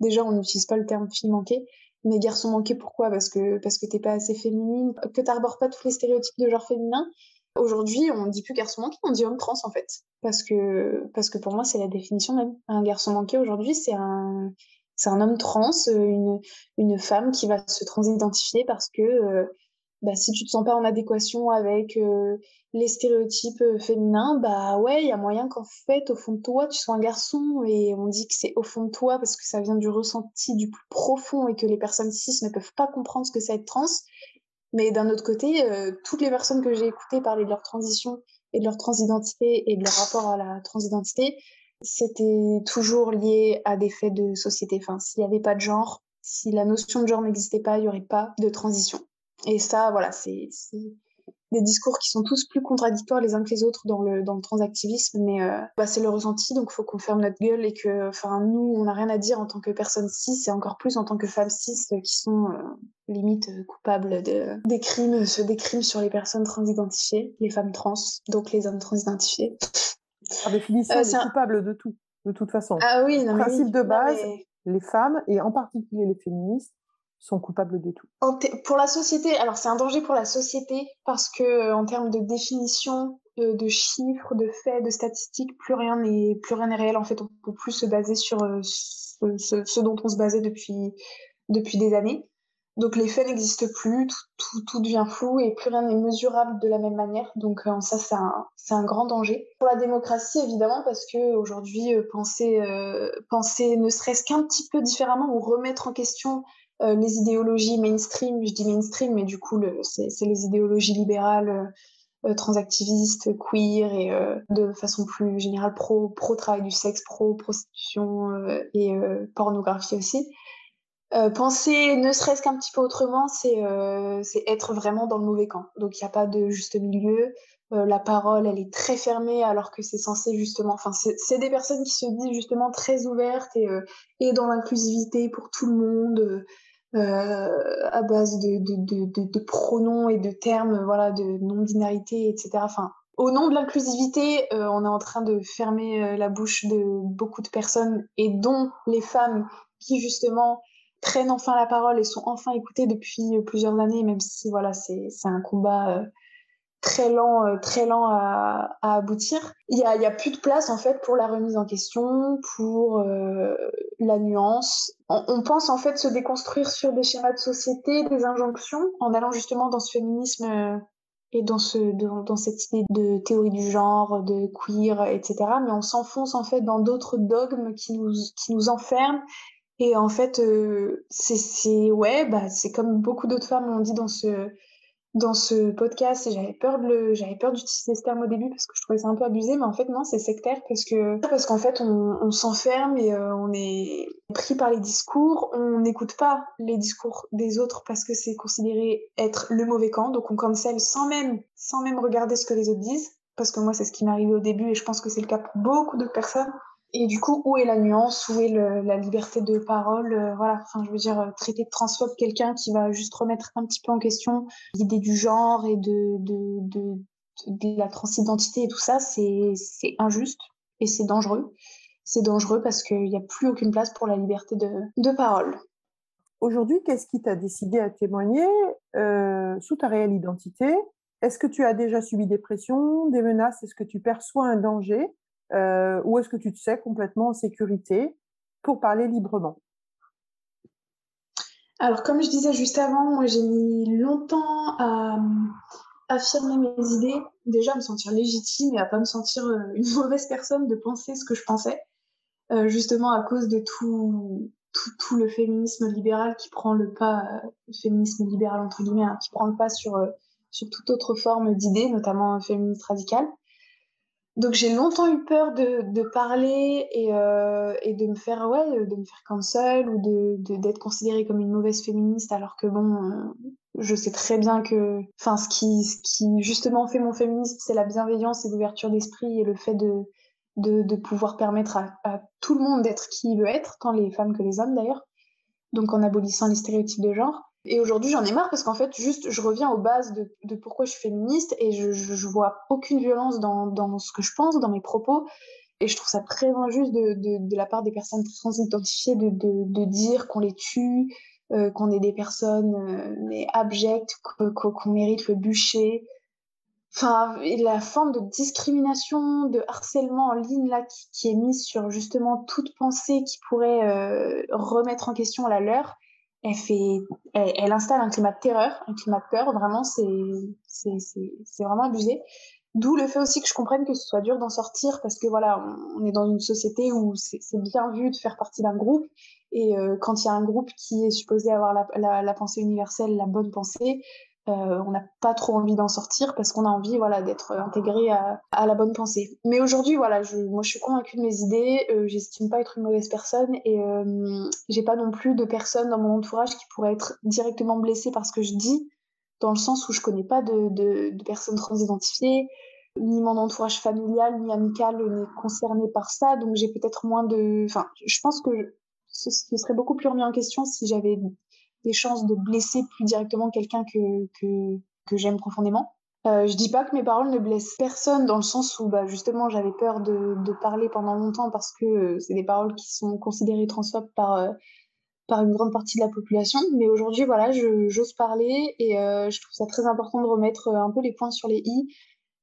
déjà on n'utilise pas le terme fille manquée mais garçon manqué, pourquoi? Parce que parce que t'es pas assez féminine, que t'arbores pas tous les stéréotypes de genre féminin. Aujourd'hui, on dit plus garçon manqué, on dit homme trans en fait, parce que parce que pour moi c'est la définition même. Un garçon manqué aujourd'hui, c'est un c'est un homme trans, une une femme qui va se transidentifier parce que euh, bah, si tu te sens pas en adéquation avec euh, les stéréotypes euh, féminins, bah ouais, il y a moyen qu'en fait, au fond de toi, tu sois un garçon et on dit que c'est au fond de toi parce que ça vient du ressenti du plus profond et que les personnes cis ne peuvent pas comprendre ce que c'est être trans. Mais d'un autre côté, euh, toutes les personnes que j'ai écoutées parler de leur transition et de leur transidentité et de leur rapport à la transidentité, c'était toujours lié à des faits de société. Enfin, s'il n'y avait pas de genre, si la notion de genre n'existait pas, il n'y aurait pas de transition. Et ça, voilà, c'est des discours qui sont tous plus contradictoires les uns que les autres dans le, dans le transactivisme, mais euh, bah, c'est le ressenti, donc il faut qu'on ferme notre gueule et que enfin, nous, on n'a rien à dire en tant que personnes cis et encore plus en tant que femmes cis qui sont euh, limite euh, coupables de, des, crimes, des crimes sur les personnes transidentifiées, les femmes trans, donc les hommes transidentifiés. Par définition, euh, coupables de tout, de toute façon. Ah oui, non, Principe de base, les femmes, et en particulier les féministes, sont coupables de tout. pour la société, alors c'est un danger pour la société parce que euh, en termes de définition, euh, de, chiffres, de faits, de statistiques, plus rien n'est plus rien n'est réel. En fait, on peut plus se baser sur euh, ce, dont on se basait depuis depuis des années. Donc les faits n'existent plus, tout, tout, devient flou et plus rien n'est mesurable de la même manière. Donc ça, c'est un, un, grand danger. Pour la démocratie, évidemment, parce que aujourd'hui, penser, penser ne serait-ce qu'un petit peu différemment ou remettre en question euh, les idéologies mainstream, je dis mainstream, mais du coup, c'est les idéologies libérales, euh, euh, transactivistes, queer et de façon plus générale pro, pro travail du sexe, pro prostitution et pornographie aussi. penser ne serait-ce qu'un petit peu autrement, c'est être vraiment dans le mauvais camp. Donc il n'y a pas de juste milieu. la parole, elle est très fermée alors que c'est censé justement. Enfin, c'est des personnes qui se disent justement très ouvertes et, et dans l'inclusivité pour tout le monde. Euh, à base de, de, de, pronoms et de termes, voilà, de non-binarité, etc. Enfin, au nom de l'inclusivité, euh, on est en train de fermer euh, la bouche de beaucoup de personnes, et dont les femmes qui justement prennent enfin la parole et sont enfin écoutées depuis plusieurs années, même si voilà, c'est un combat très lent, euh, très lent à, aboutir. Il y a, y a, plus de place en fait pour la remise en question, pour euh, la nuance. On, pense en fait se déconstruire sur des schémas de société, des injonctions, en allant justement dans ce féminisme euh, et dans, ce, dans, cette idée de théorie du genre, de queer, etc. Mais on s'enfonce en fait dans d'autres dogmes qui nous, qui nous enferment. Et en fait, c'est ouais, bah, c'est comme beaucoup d'autres femmes l'ont dit dans ce dans ce podcast et j'avais peur de le j'avais d'utiliser ce terme au début parce que je trouvais ça un peu abusé mais en fait non c'est sectaire parce que parce qu'en fait on, on s'enferme et euh, on est pris par les discours. On n'écoute pas les discours des autres parce que c'est considéré être le mauvais camp. Donc on cancel sans même sans même regarder ce que les autres disent. Parce que moi c'est ce qui m'est arrivé au début et je pense que c'est le cas pour beaucoup d'autres personnes et du coup, où est la nuance Où est la liberté de parole euh, Voilà, enfin, je veux dire, euh, traiter de transphobe quelqu'un qui va juste remettre un petit peu en question l'idée du genre et de, la transidentité et tout ça, c'est injuste et c'est dangereux. C'est dangereux parce qu'il n'y a plus aucune place pour la liberté de, de parole. Aujourd'hui, qu'est-ce qui t'a décidé à témoigner euh, sous ta réelle identité? Est-ce que tu as déjà subi des pressions, des menaces? Est-ce que tu perçois un danger? Euh, ou est-ce que tu te sais complètement en sécurité pour parler librement? Alors, comme je disais juste avant, j'ai mis longtemps à affirmer mes idées, déjà à me sentir légitime et à pas me sentir euh, une mauvaise personne de penser ce que je pensais, euh, justement à cause de tout, le féminisme libéral qui prend le pas, féminisme libéral entre guillemets, hein, qui prend le pas sur, sur toute autre forme d'idées, notamment féministe radicale. Donc j'ai longtemps eu peur de, parler et, euh, et, de me faire ouais de me faire cancel ou d'être considérée comme une mauvaise féministe alors que bon euh, je sais très bien que enfin ce qui ce justement fait mon féminisme c'est la bienveillance et l'ouverture d'esprit et le fait de pouvoir permettre à, à tout le monde d'être qui il veut être tant les femmes que les hommes d'ailleurs donc en abolissant les stéréotypes de genre et aujourd'hui, j'en ai marre parce qu'en fait, juste, je reviens aux bases de, pourquoi je suis féministe et je, je, vois aucune violence dans, dans, ce que je pense, dans mes propos. Et je trouve ça très injuste de, de, la part des personnes trans identifiées de, de, dire qu'on les tue, qu'on est des personnes mais abjectes, qu'on mérite le bûcher. Enfin, la forme de discrimination, de harcèlement en ligne là qui, est mise sur justement toute pensée qui pourrait remettre en question la leur, elle installe un climat de terreur, un climat de peur. Vraiment, c'est, vraiment abusé. D'où le fait aussi que je comprenne que ce soit dur d'en sortir parce que voilà, on, est dans une société où c'est bien vu de faire partie d'un groupe et euh, quand il y a un groupe qui est supposé avoir la pensée universelle, la bonne pensée, euh, on n'a pas trop envie d'en sortir parce qu'on a envie voilà d'être intégré à, la bonne pensée. Mais aujourd'hui voilà, je, moi je suis convaincue de mes idées, euh, j'estime pas être une mauvaise personne et euh, j'ai pas non plus de personnes dans mon entourage qui pourraient être directement blessées par ce que je dis, dans le sens où je connais pas de, personnes transidentifiées, ni mon entourage familial ni amical n'est concerné par ça, donc j'ai peut-être moins de, enfin je pense que ce serait beaucoup plus remis en question si j'avais des chances de blesser plus directement quelqu'un que, que, j'aime profondément. Euh, je dis pas que mes paroles ne blessent personne dans le sens où bah, justement j'avais peur de, de, parler pendant longtemps parce que euh, c'est des paroles qui sont considérées transphobes par, euh, par une grande partie de la population. Mais aujourd'hui, voilà, j'ose parler et euh, je trouve ça très important de remettre un peu les points sur les i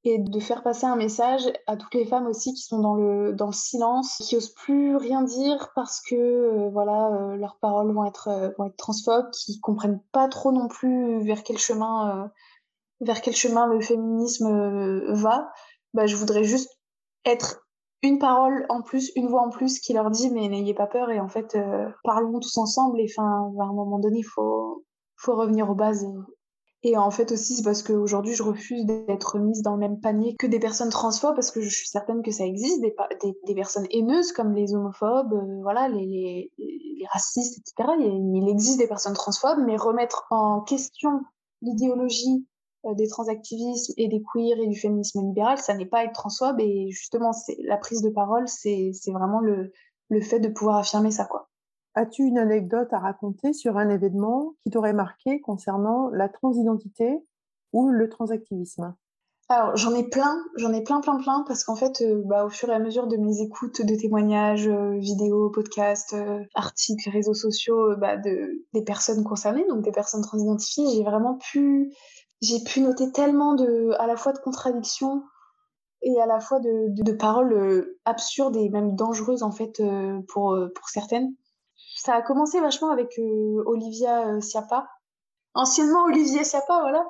et de faire passer un message à toutes les femmes aussi qui sont dans le, dans le silence, qui osent plus rien dire parce que euh, voilà euh, leurs paroles vont être, euh, vont être transphobes, qui comprennent pas trop non plus vers quel chemin, vers quel chemin le féminisme va. Bah, je voudrais juste être une parole en plus, une voix en plus qui leur dit mais n'ayez pas peur et en fait parlons tous ensemble et enfin à un moment donné il faut faut revenir aux bases et en fait aussi, c'est parce qu'aujourd'hui, je refuse d'être mise dans le même panier que des personnes transphobes, parce que je suis certaine que ça existe, des, personnes haineuses comme les homophobes, euh, voilà, les, racistes, etc. Il, existe des personnes transphobes, mais remettre en question l'idéologie euh, des transactivismes et des queers et du féminisme libéral, ça n'est pas être transphobe, et justement, c'est la prise de parole, c'est vraiment le fait de pouvoir affirmer ça, quoi. As-tu une anecdote à raconter sur un événement qui t'aurait marqué concernant la transidentité ou le transactivisme? Alors j'en ai plein, j'en ai plein, plein, plein, parce qu'en fait, euh, bah, au fur et à mesure de mes écoutes de témoignages, euh, vidéos, podcasts, euh, articles, réseaux sociaux, bah, de des personnes concernées, donc des personnes transidentifiées, j'ai vraiment pu, j'ai pu noter tellement de, à la fois de contradictions et à la fois de, de, de paroles absurdes et même dangereuses en fait pour pour certaines ça a commencé vachement avec euh, Olivia euh, Siapa, anciennement Olivier Siapa, voilà,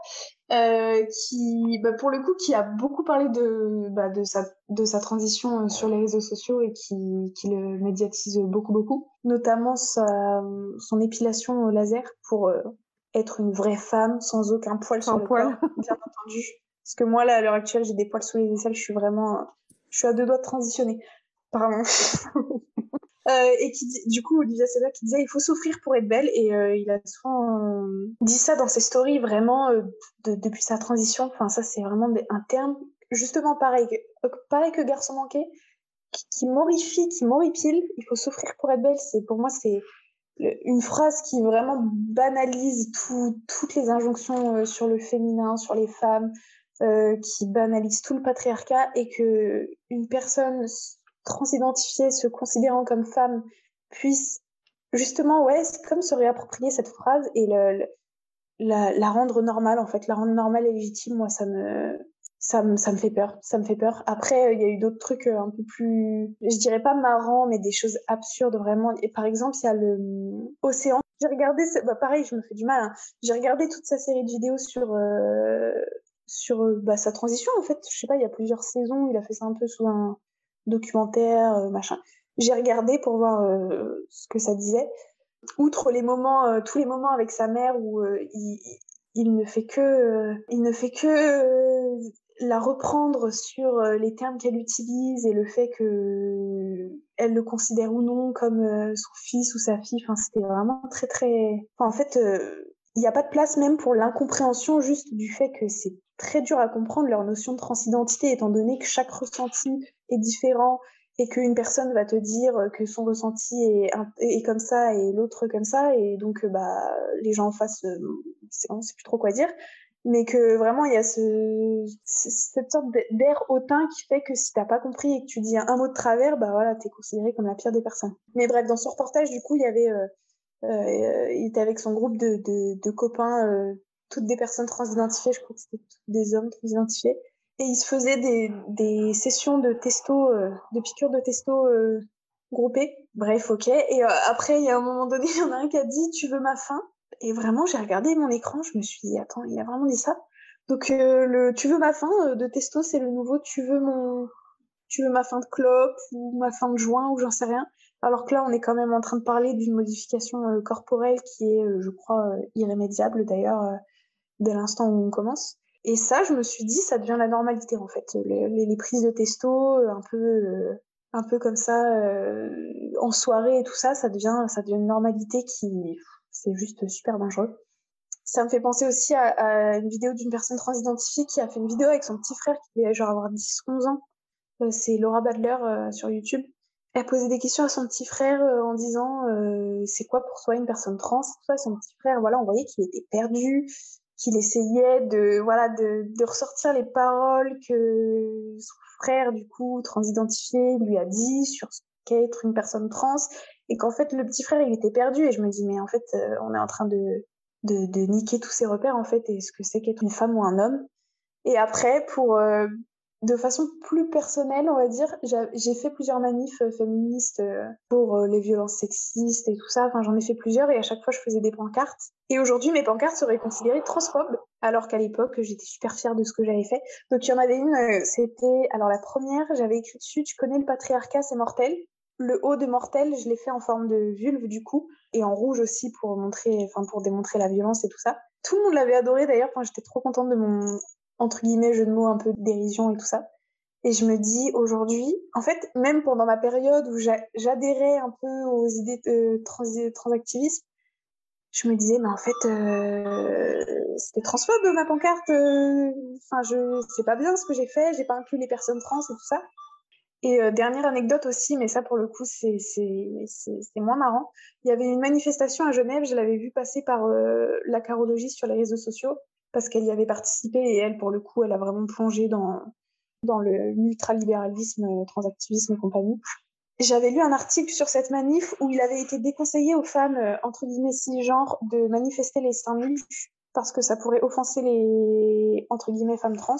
euh, qui, bah, pour le coup, qui a beaucoup parlé de, bah, de, sa, de sa transition sur les réseaux sociaux et qui, qui le médiatise beaucoup, beaucoup, notamment sa, son épilation au laser pour être une vraie femme sans aucun poil sur le poil. corps, bien entendu. Parce que moi, là, à l'heure actuelle, j'ai des poils sous les aisselles, je suis vraiment, je suis à deux doigts de transitionner. Pardon. Euh, et qui du coup Olivia Seda qui disait il faut souffrir pour être belle. Et euh, il a souvent euh, dit ça dans ses stories vraiment de, depuis sa transition. Enfin ça c'est vraiment un terme justement pareil que, pareil que garçon manqué qui, qui morifie qui moripile. Il faut souffrir pour être belle. C'est pour moi c'est une phrase qui vraiment banalise tout, toutes les injonctions sur le féminin sur les femmes qui banalise tout le patriarcat. Et que une personne transidentifiée, se considérant comme femme, puisse justement, ouais, c'est comme se réapproprier cette phrase et la, rendre normale, en fait, la rendre normale et légitime, moi, ça me, ça me, ça me fait peur, ça me fait peur. Après, il y a eu d'autres trucs euh, un peu plus, je dirais pas marrants, mais des choses absurdes vraiment. Et par exemple, il y a le Océan. J'ai regardé, bah, pareil, je me fais du mal. Hein. J'ai regardé toute sa série de vidéos sur euh, sur euh, bah, sa transition. En fait, je sais pas, il y a plusieurs saisons. Il a fait ça un peu sous un documentaire, euh, machin. J'ai regardé pour voir euh, ce que ça disait. Outre les moments, euh, tous les moments avec sa mère où il, ne fait que, il ne fait que la reprendre sur les termes qu'elle utilise et le fait que elle le considère ou non comme son fils ou sa fille. Enfin, c'était vraiment très très. En fait, il n'y a pas de place même pour l'incompréhension juste du fait que c'est très dur à comprendre leur notion de transidentité étant donné que chaque ressenti est différent et qu'une personne va te dire que son ressenti est, comme ça et l'autre comme ça et donc bah les gens en face euh, on sait plus trop quoi dire. Mais que vraiment il y a ce, cette sorte d'air hautain qui fait que si t'as pas compris et que tu dis un mot de travers bah voilà t'es considéré comme la pire des personnes. Mais bref dans ce reportage du coup il euh, était avec son groupe de copains, toutes des personnes transidentifiées, je crois que c'était des hommes transidentifiés. Et il se faisait des, sessions de testo, de piqûres de testo groupées. Bref, ok. Et après, il y a un moment donné, il y en a un qui a dit Tu veux ma fin? Et vraiment, j'ai regardé mon écran, je me suis dit Attends, il a vraiment dit ça? Donc le tu veux ma fin de testo, c'est le nouveau tu veux mon tu veux ma fin de clope ou ma fin de joint ou j'en sais rien. Alors que là, on est quand même en train de parler d'une modification euh, corporelle qui est, euh, je crois, euh, irrémédiable d'ailleurs dès l'instant où on commence. Et ça, je me suis dit, ça devient la normalité en fait. Les, les, prises de testo, un peu, un peu comme ça, en soirée et tout ça, ça devient, ça devient une normalité qui, c'est juste super dangereux. Ça me fait penser aussi à, une vidéo d'une personne transidentifiée qui a fait une vidéo avec son petit frère qui devait genre avoir 10-11 ans euh, c'est Laura Badler euh, sur YouTube. Elle posait des questions à son petit frère euh, en disant c'est quoi pour toi une personne trans? Son petit frère voilà on voyait qu'il était perdu qu'il essayait de voilà de, de, ressortir les paroles que son frère du coup transidentifié lui a dit sur ce qu'est être une personne trans. Et qu'en fait le petit frère il était perdu. Et je me dis mais en fait on est en train de, de, de niquer tous ses repères en fait et ce que c'est qu'être une femme ou un homme. Et après pour de façon plus personnelle, on va dire, j'ai fait plusieurs manifs euh, féministes euh, pour euh, les violences sexistes et tout ça. Enfin, j'en ai fait plusieurs et à chaque fois, je faisais des pancartes. Et aujourd'hui, mes pancartes seraient considérées transphobes, alors qu'à l'époque, j'étais super fière de ce que j'avais fait. Donc, il y en avait une, c'était... Alors, la première, j'avais écrit dessus « Tu connais le patriarcat, c'est mortel ». Le haut de mortel, je l'ai fait en forme de vulve, du coup, et en rouge aussi pour montrer, enfin, pour démontrer la violence et tout ça. Tout le monde l'avait adoré d'ailleurs. J'étais trop contente de mon entre guillemets, jeu de mots, un peu dérision et tout ça. Et je me dis aujourd'hui, en fait, même pendant ma période où j'adhérais un peu aux idées de trans transactivisme, je me disais, mais en fait, euh, c'était transphobe ma pancarte. Euh, enfin, je c'est pas bien ce que j'ai fait, j'ai pas inclus les personnes trans et tout ça. Et euh, dernière anecdote aussi, mais ça pour le coup c'est moins marrant. Il y avait une manifestation à Genève, je l'avais vu passer par la carologie sur les réseaux sociaux parce qu'elle y avait participé et elle, pour le coup, elle a vraiment plongé dans, dans le ultralibéralisme, euh, transactivisme et compagnie. J'avais lu un article sur cette manif où il avait été déconseillé aux femmes, euh, entre guillemets, cisgenres, de manifester les seins nus parce que ça pourrait offenser les, entre guillemets, femmes trans.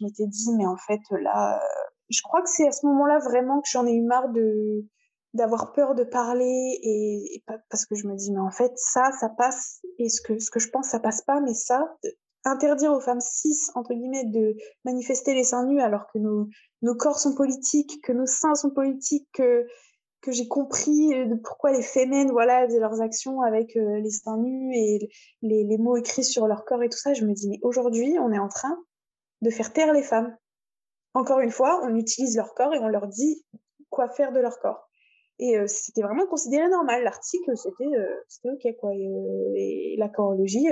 Je m'étais dit, mais en fait, là, euh, je crois que c'est à ce moment-là vraiment que j'en ai eu marre de, d'avoir peur de parler et, parce que je me dis mais en fait ça ça passe et ce que ce que je pense ça passe pas mais ça interdire aux femmes cis, entre guillemets, de manifester les seins nus alors que nos, nos corps sont politiques, que nos seins sont politiques, que, que j'ai compris euh, pourquoi les fémènes, voilà, faisaient leurs actions avec euh, les seins nus et les, les mots écrits sur leur corps et tout ça, je me dis, mais aujourd'hui, on est en train de faire taire les femmes. Encore une fois, on utilise leur corps et on leur dit quoi faire de leur corps. Et euh, c'était vraiment considéré normal. L'article, c'était c'était ok quoi. Et, et la chorologie,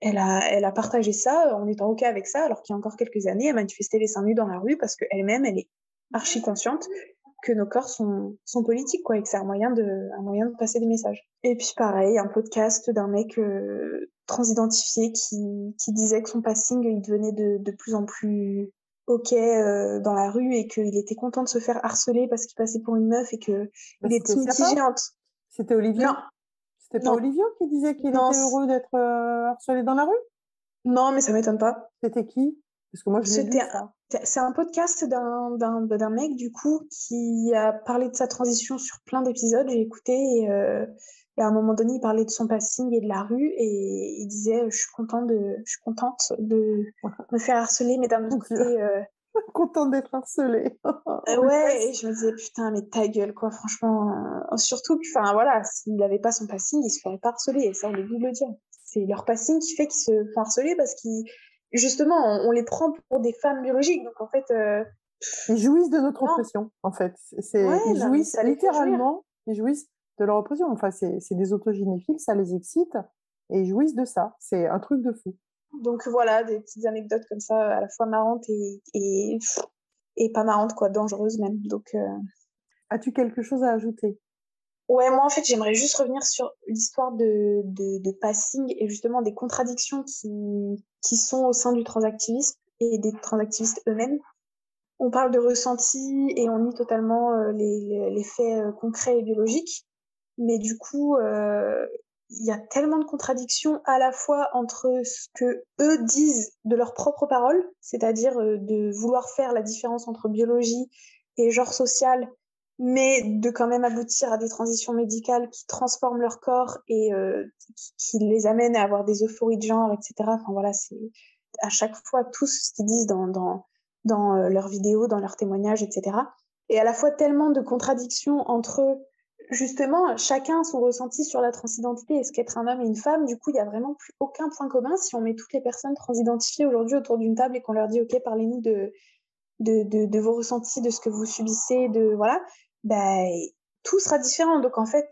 elle a, elle a partagé ça en étant OK avec ça, alors qu'il y a encore quelques années, elle manifestait les seins nus dans la rue parce qu'elle-même, elle est archi consciente que nos corps sont, sont politiques, quoi, et que c'est un moyen de, un moyen de passer des messages. Et puis pareil, un podcast d'un mec euh, transidentifié qui, qui disait que son passing, il devenait de, de plus en plus ok euh, dans la rue et qu'il était content de se faire harceler parce qu'il passait pour une meuf et que il était mitigé C'était Olivier c'était pas Olivier qui disait qu'il était heureux d'être euh, harcelé dans la rue? Non, mais ça m'étonne pas. C'était qui? Parce que moi, je C'était c'est un podcast d'un mec du coup qui a parlé de sa transition sur plein d'épisodes. J'ai écouté et, euh, et, à un moment donné, il parlait de son passing et de la rue et il disait je suis content de je suis contente de me faire harceler, mais d'un autre côté. Euh, contente d'être harcelée. Euh, ouais, et je me disais, putain, mais ta gueule, quoi, franchement. Euh, surtout que, enfin, voilà, s'il n'avait pas son passing, il se ferait pas harceler, et ça, on est de le dire. C'est leur passing qui fait qu'ils se font harceler parce qu'ils, justement, on, les prend pour des femmes biologiques, donc en fait. Euh, ils jouissent de notre oppression, en fait. C'est, ils jouissent littéralement, ils jouissent de leur oppression. Enfin, c'est, c'est des autogénéphiles, ça les excite, et ils jouissent de ça. C'est un truc de fou. Donc voilà, des petites anecdotes comme ça, à la fois marrantes et, et, et pas marrantes, quoi, dangereuses même. Donc, euh, As-tu quelque chose à ajouter? Ouais, moi en fait, j'aimerais juste revenir sur l'histoire de, de, de, passing et justement des contradictions qui, qui sont au sein du transactivisme et des transactivistes eux-mêmes. On parle de ressenti et on nie totalement euh, les, les, faits euh, concrets et biologiques. mais du coup, il y a tellement de contradictions à la fois entre ce que eux disent de leurs propres paroles, c'est-à-dire de vouloir faire la différence entre biologie et genre social, mais de quand même aboutir à des transitions médicales qui transforment leur corps et qui, les amènent à avoir des euphories de genre, etc. Enfin voilà, c'est à chaque fois tout ce qu'ils disent dans, dans, dans leurs vidéos, dans leurs témoignages, etc. Et à la fois tellement de contradictions entre justement chacun son ressenti sur la transidentité et ce qu'être un homme et une femme. Du coup, il n'y a vraiment plus aucun point commun si on met toutes les personnes transidentifiées aujourd'hui autour d'une table et qu'on leur dit OK, parlez-nous de, vos ressentis, de ce que vous subissez, de voilà. Ben, tout sera différent. Donc en fait,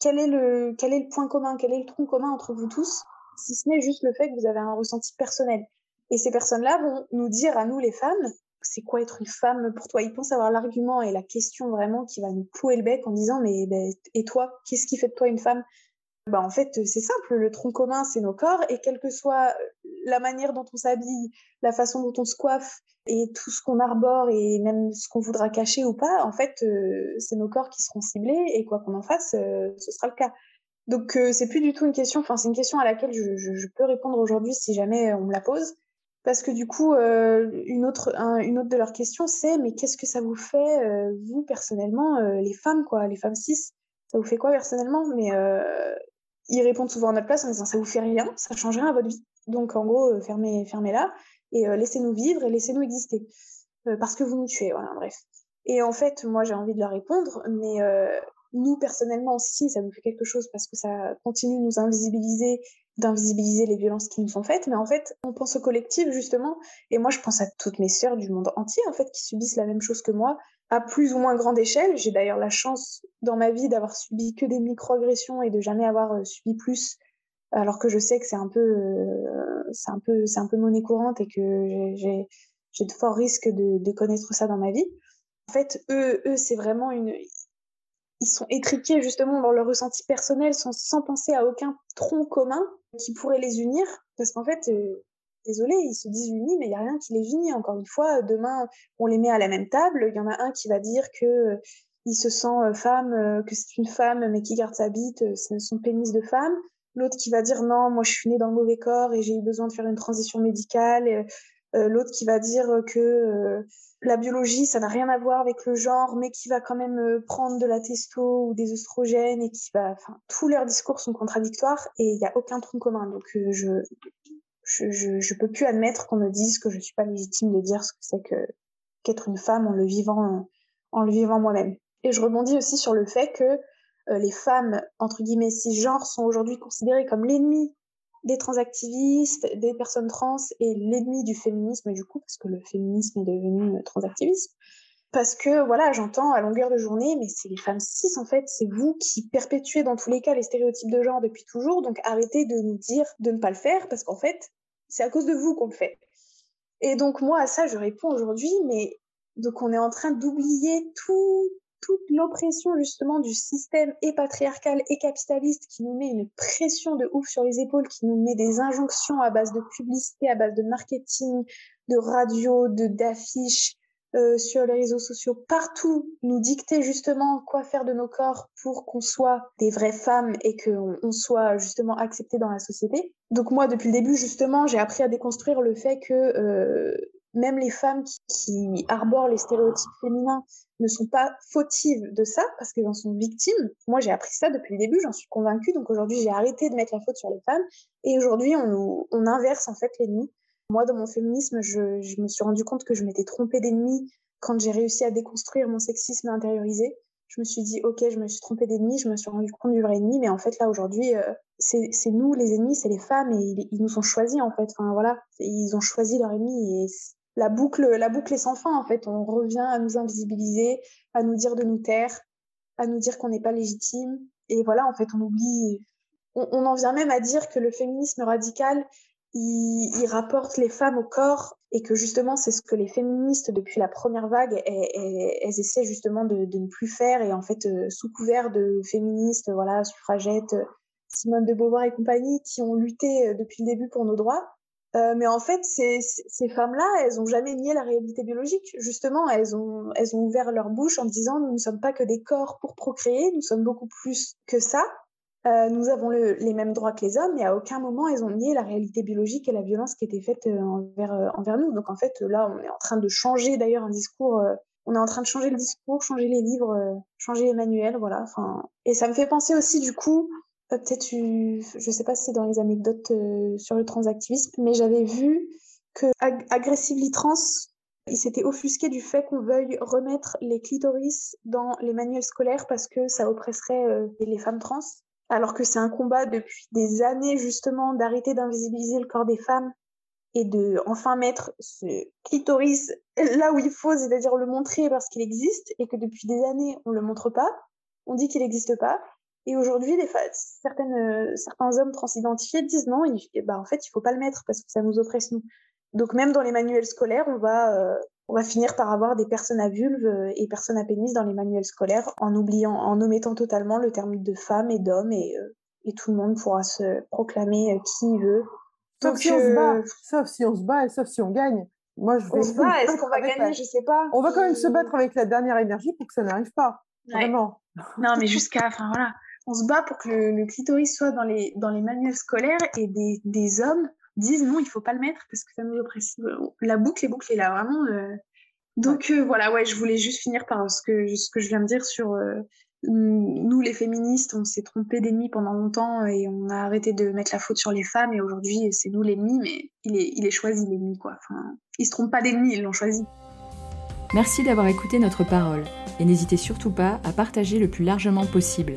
quel est le point commun, quel est le tronc commun entre vous tous, si ce n'est juste le fait que vous avez un ressenti personnel? Et ces personnes-là vont nous dire à nous les femmes, c'est quoi être une femme pour toi? Ils pensent avoir l'argument et la question vraiment qui va nous clouer le bec en disant mais ben, et toi Qu'est-ce qui fait de toi une femme? Bah, en fait, c'est simple, le tronc commun, c'est nos corps, et quelle que soit la manière dont on s'habille, la façon dont on se coiffe, et tout ce qu'on arbore, et même ce qu'on voudra cacher ou pas, en fait, euh, c'est nos corps qui seront ciblés, et quoi qu'on en fasse, euh, ce sera le cas. Donc, euh, c'est plus du tout une question, enfin, c'est une question à laquelle je peux répondre aujourd'hui si jamais on me la pose. Parce que du coup, euh, une, autre, de leurs questions, c'est mais qu'est-ce que ça vous fait, euh, vous, personnellement, euh, les femmes, quoi, les femmes cis? Ça vous fait quoi, personnellement? Mais ils répondent souvent à notre place en disant ça vous fait rien, ça change rien à votre vie. Donc, en gros, fermez, fermez-la et laissez-nous vivre et laissez-nous exister. parce que vous nous tuez, voilà, bref. Et en fait, moi, j'ai envie de leur répondre, mais nous, personnellement, si ça nous fait quelque chose parce que ça continue de nous invisibiliser d'invisibiliser les violences qui nous sont faites, mais en fait, on pense au collectif justement, et moi je pense à toutes mes sœurs du monde entier en fait qui subissent la même chose que moi à plus ou moins grande échelle. J'ai d'ailleurs la chance dans ma vie d'avoir subi que des microagressions et de jamais avoir euh, subi plus, alors que je sais que c'est un peu, euh, c'est un peu, c'est un peu monnaie courante et que j'ai, j'ai de forts risques de, de connaître ça dans ma vie. En fait, eux, eux, c'est vraiment une, ils sont étriqués justement dans leur ressenti personnel sans, penser à aucun tronc commun qui pourrait les unir. Parce qu'en fait, euh, désolé, ils se disent unis, mais il n'y a rien qui les unit. Encore une fois, demain, on les met à la même table. Il y en a un qui va dire que euh, il se sent euh, femme, que c'est une femme, mais qui garde sa bite, c'est son pénis de femme. L'autre qui va dire non, moi je suis née dans le mauvais corps et j'ai eu besoin de faire une transition médicale. L'autre qui va dire que la biologie, ça n'a rien à voir avec le genre, mais qui va quand même prendre de la testo ou des oestrogènes et qui va, enfin, tous leurs discours sont contradictoires et il n'y a aucun tronc commun. Donc, je, je, je, je, peux plus admettre qu'on me dise que je suis pas légitime de dire ce que c'est que qu'être une femme en le vivant, en le vivant moi-même. Et je rebondis aussi sur le fait que les femmes, entre guillemets, cisgenres, sont aujourd'hui considérées comme l'ennemi des transactivistes, des personnes trans et l'ennemi du féminisme du coup, parce que le féminisme est devenu euh, transactivisme. Parce que voilà, j'entends à longueur de journée, mais c'est les femmes cis en fait, c'est vous qui perpétuez dans tous les cas les stéréotypes de genre depuis toujours, donc arrêtez de nous dire de ne pas le faire, parce qu'en fait, c'est à cause de vous qu'on le fait. Et donc moi à ça je réponds aujourd'hui, mais donc on est en train d'oublier tout, toute l'oppression justement du système et patriarcal et capitaliste qui nous met une pression de ouf sur les épaules, qui nous met des injonctions à base de publicité, à base de marketing, de radio, de d'affiches euh, sur les réseaux sociaux, partout, nous dicter justement quoi faire de nos corps pour qu'on soit des vraies femmes et qu'on on soit justement accepté dans la société. Donc moi, depuis le début, justement, j'ai appris à déconstruire le fait que euh, même les femmes qui, arborent les stéréotypes féminins ne sont pas fautives de ça parce qu'elles en sont victimes. Moi, j'ai appris ça depuis le début, j'en suis convaincue. Donc aujourd'hui, j'ai arrêté de mettre la faute sur les femmes. Et aujourd'hui, on, inverse en fait l'ennemi. Moi, dans mon féminisme, je, me suis rendu compte que je m'étais trompée d'ennemi quand j'ai réussi à déconstruire mon sexisme intériorisé. Je me suis dit, ok, je me suis trompée d'ennemi, je me suis rendu compte du vrai ennemi, mais en fait, là, aujourd'hui, euh, c'est nous, les ennemis, c'est les femmes, et ils, ils, nous ont choisis, en fait. Enfin, voilà, ils ont choisi leur ennemi, et la boucle, la boucle est sans fin en fait. On revient à nous invisibiliser, à nous dire de nous taire, à nous dire qu'on n'est pas légitime. Et voilà, en fait, on oublie. On, en vient même à dire que le féminisme radical, il, rapporte les femmes au corps et que justement, c'est ce que les féministes depuis la première vague, elles, essaient justement de, ne plus faire. Et en fait, euh, sous couvert de féministes, voilà, suffragettes, Simone de Beauvoir et compagnie, qui ont lutté euh, depuis le début pour nos droits, Euh, mais en fait, ces, femmes-là, elles ont jamais nié la réalité biologique. Justement, elles ont, ouvert leur bouche en disant nous ne sommes pas que des corps pour procréer, nous sommes beaucoup plus que ça. Euh, nous avons le, les mêmes droits que les hommes, mais à aucun moment elles ont nié la réalité biologique et la violence qui était faite euh, envers, nous. Donc en fait, là, on est en train de changer d'ailleurs un discours. On est en train de changer le discours, changer les livres, changer les manuels, voilà. Et ça me fait penser aussi du coup euh, peut-être, je sais pas si c'est dans les anecdotes euh, sur le transactivisme, mais j'avais vu que Ag Aggressively Trans, il s'était offusqué du fait qu'on veuille remettre les clitoris dans les manuels scolaires parce que ça oppresserait euh, les femmes trans, alors que c'est un combat depuis des années justement d'arrêter d'invisibiliser le corps des femmes et de enfin mettre ce clitoris là où il faut, c'est-à-dire le montrer parce qu'il existe et que depuis des années on le montre pas, on dit qu'il n'existe pas et aujourd'hui, certaines, euh, certains hommes transidentifiés disent non, il, bah, en fait, il faut pas le mettre parce que ça nous oppresse nous. Donc même dans les manuels scolaires, on va, euh, on va finir par avoir des personnes à vulve euh, et personnes à pénis dans les manuels scolaires en oubliant, en omettant totalement le terme de femme et d'homme et, et tout le monde pourra se proclamer qui il veut. Sauf si on se bat, sauf si on se bat et sauf si on gagne. Moi, je vais on se bat, est-ce qu'on va gagner? Je sais pas. On va quand même se battre avec la dernière énergie pour que ça n'arrive pas. Vraiment. Non, mais jusqu'à, enfin voilà on se bat pour que le, clitoris soit dans les, dans les manuels scolaires et des, des, hommes disent non, il faut pas le mettre parce que ça nous oppresse. La boucle est bouclée là, vraiment. Euh. Donc euh, voilà, ouais, je voulais juste finir par ce que, ce que je viens de dire sur euh, nous, les féministes, on s'est trompé d'ennemis pendant longtemps et on a arrêté de mettre la faute sur les femmes et aujourd'hui c'est nous l'ennemi, mais il est, il est choisi l'ennemi quoi. Enfin, ils se trompent pas d'ennemi, ils l'ont choisi. Merci d'avoir écouté notre parole et n'hésitez surtout pas à partager le plus largement possible.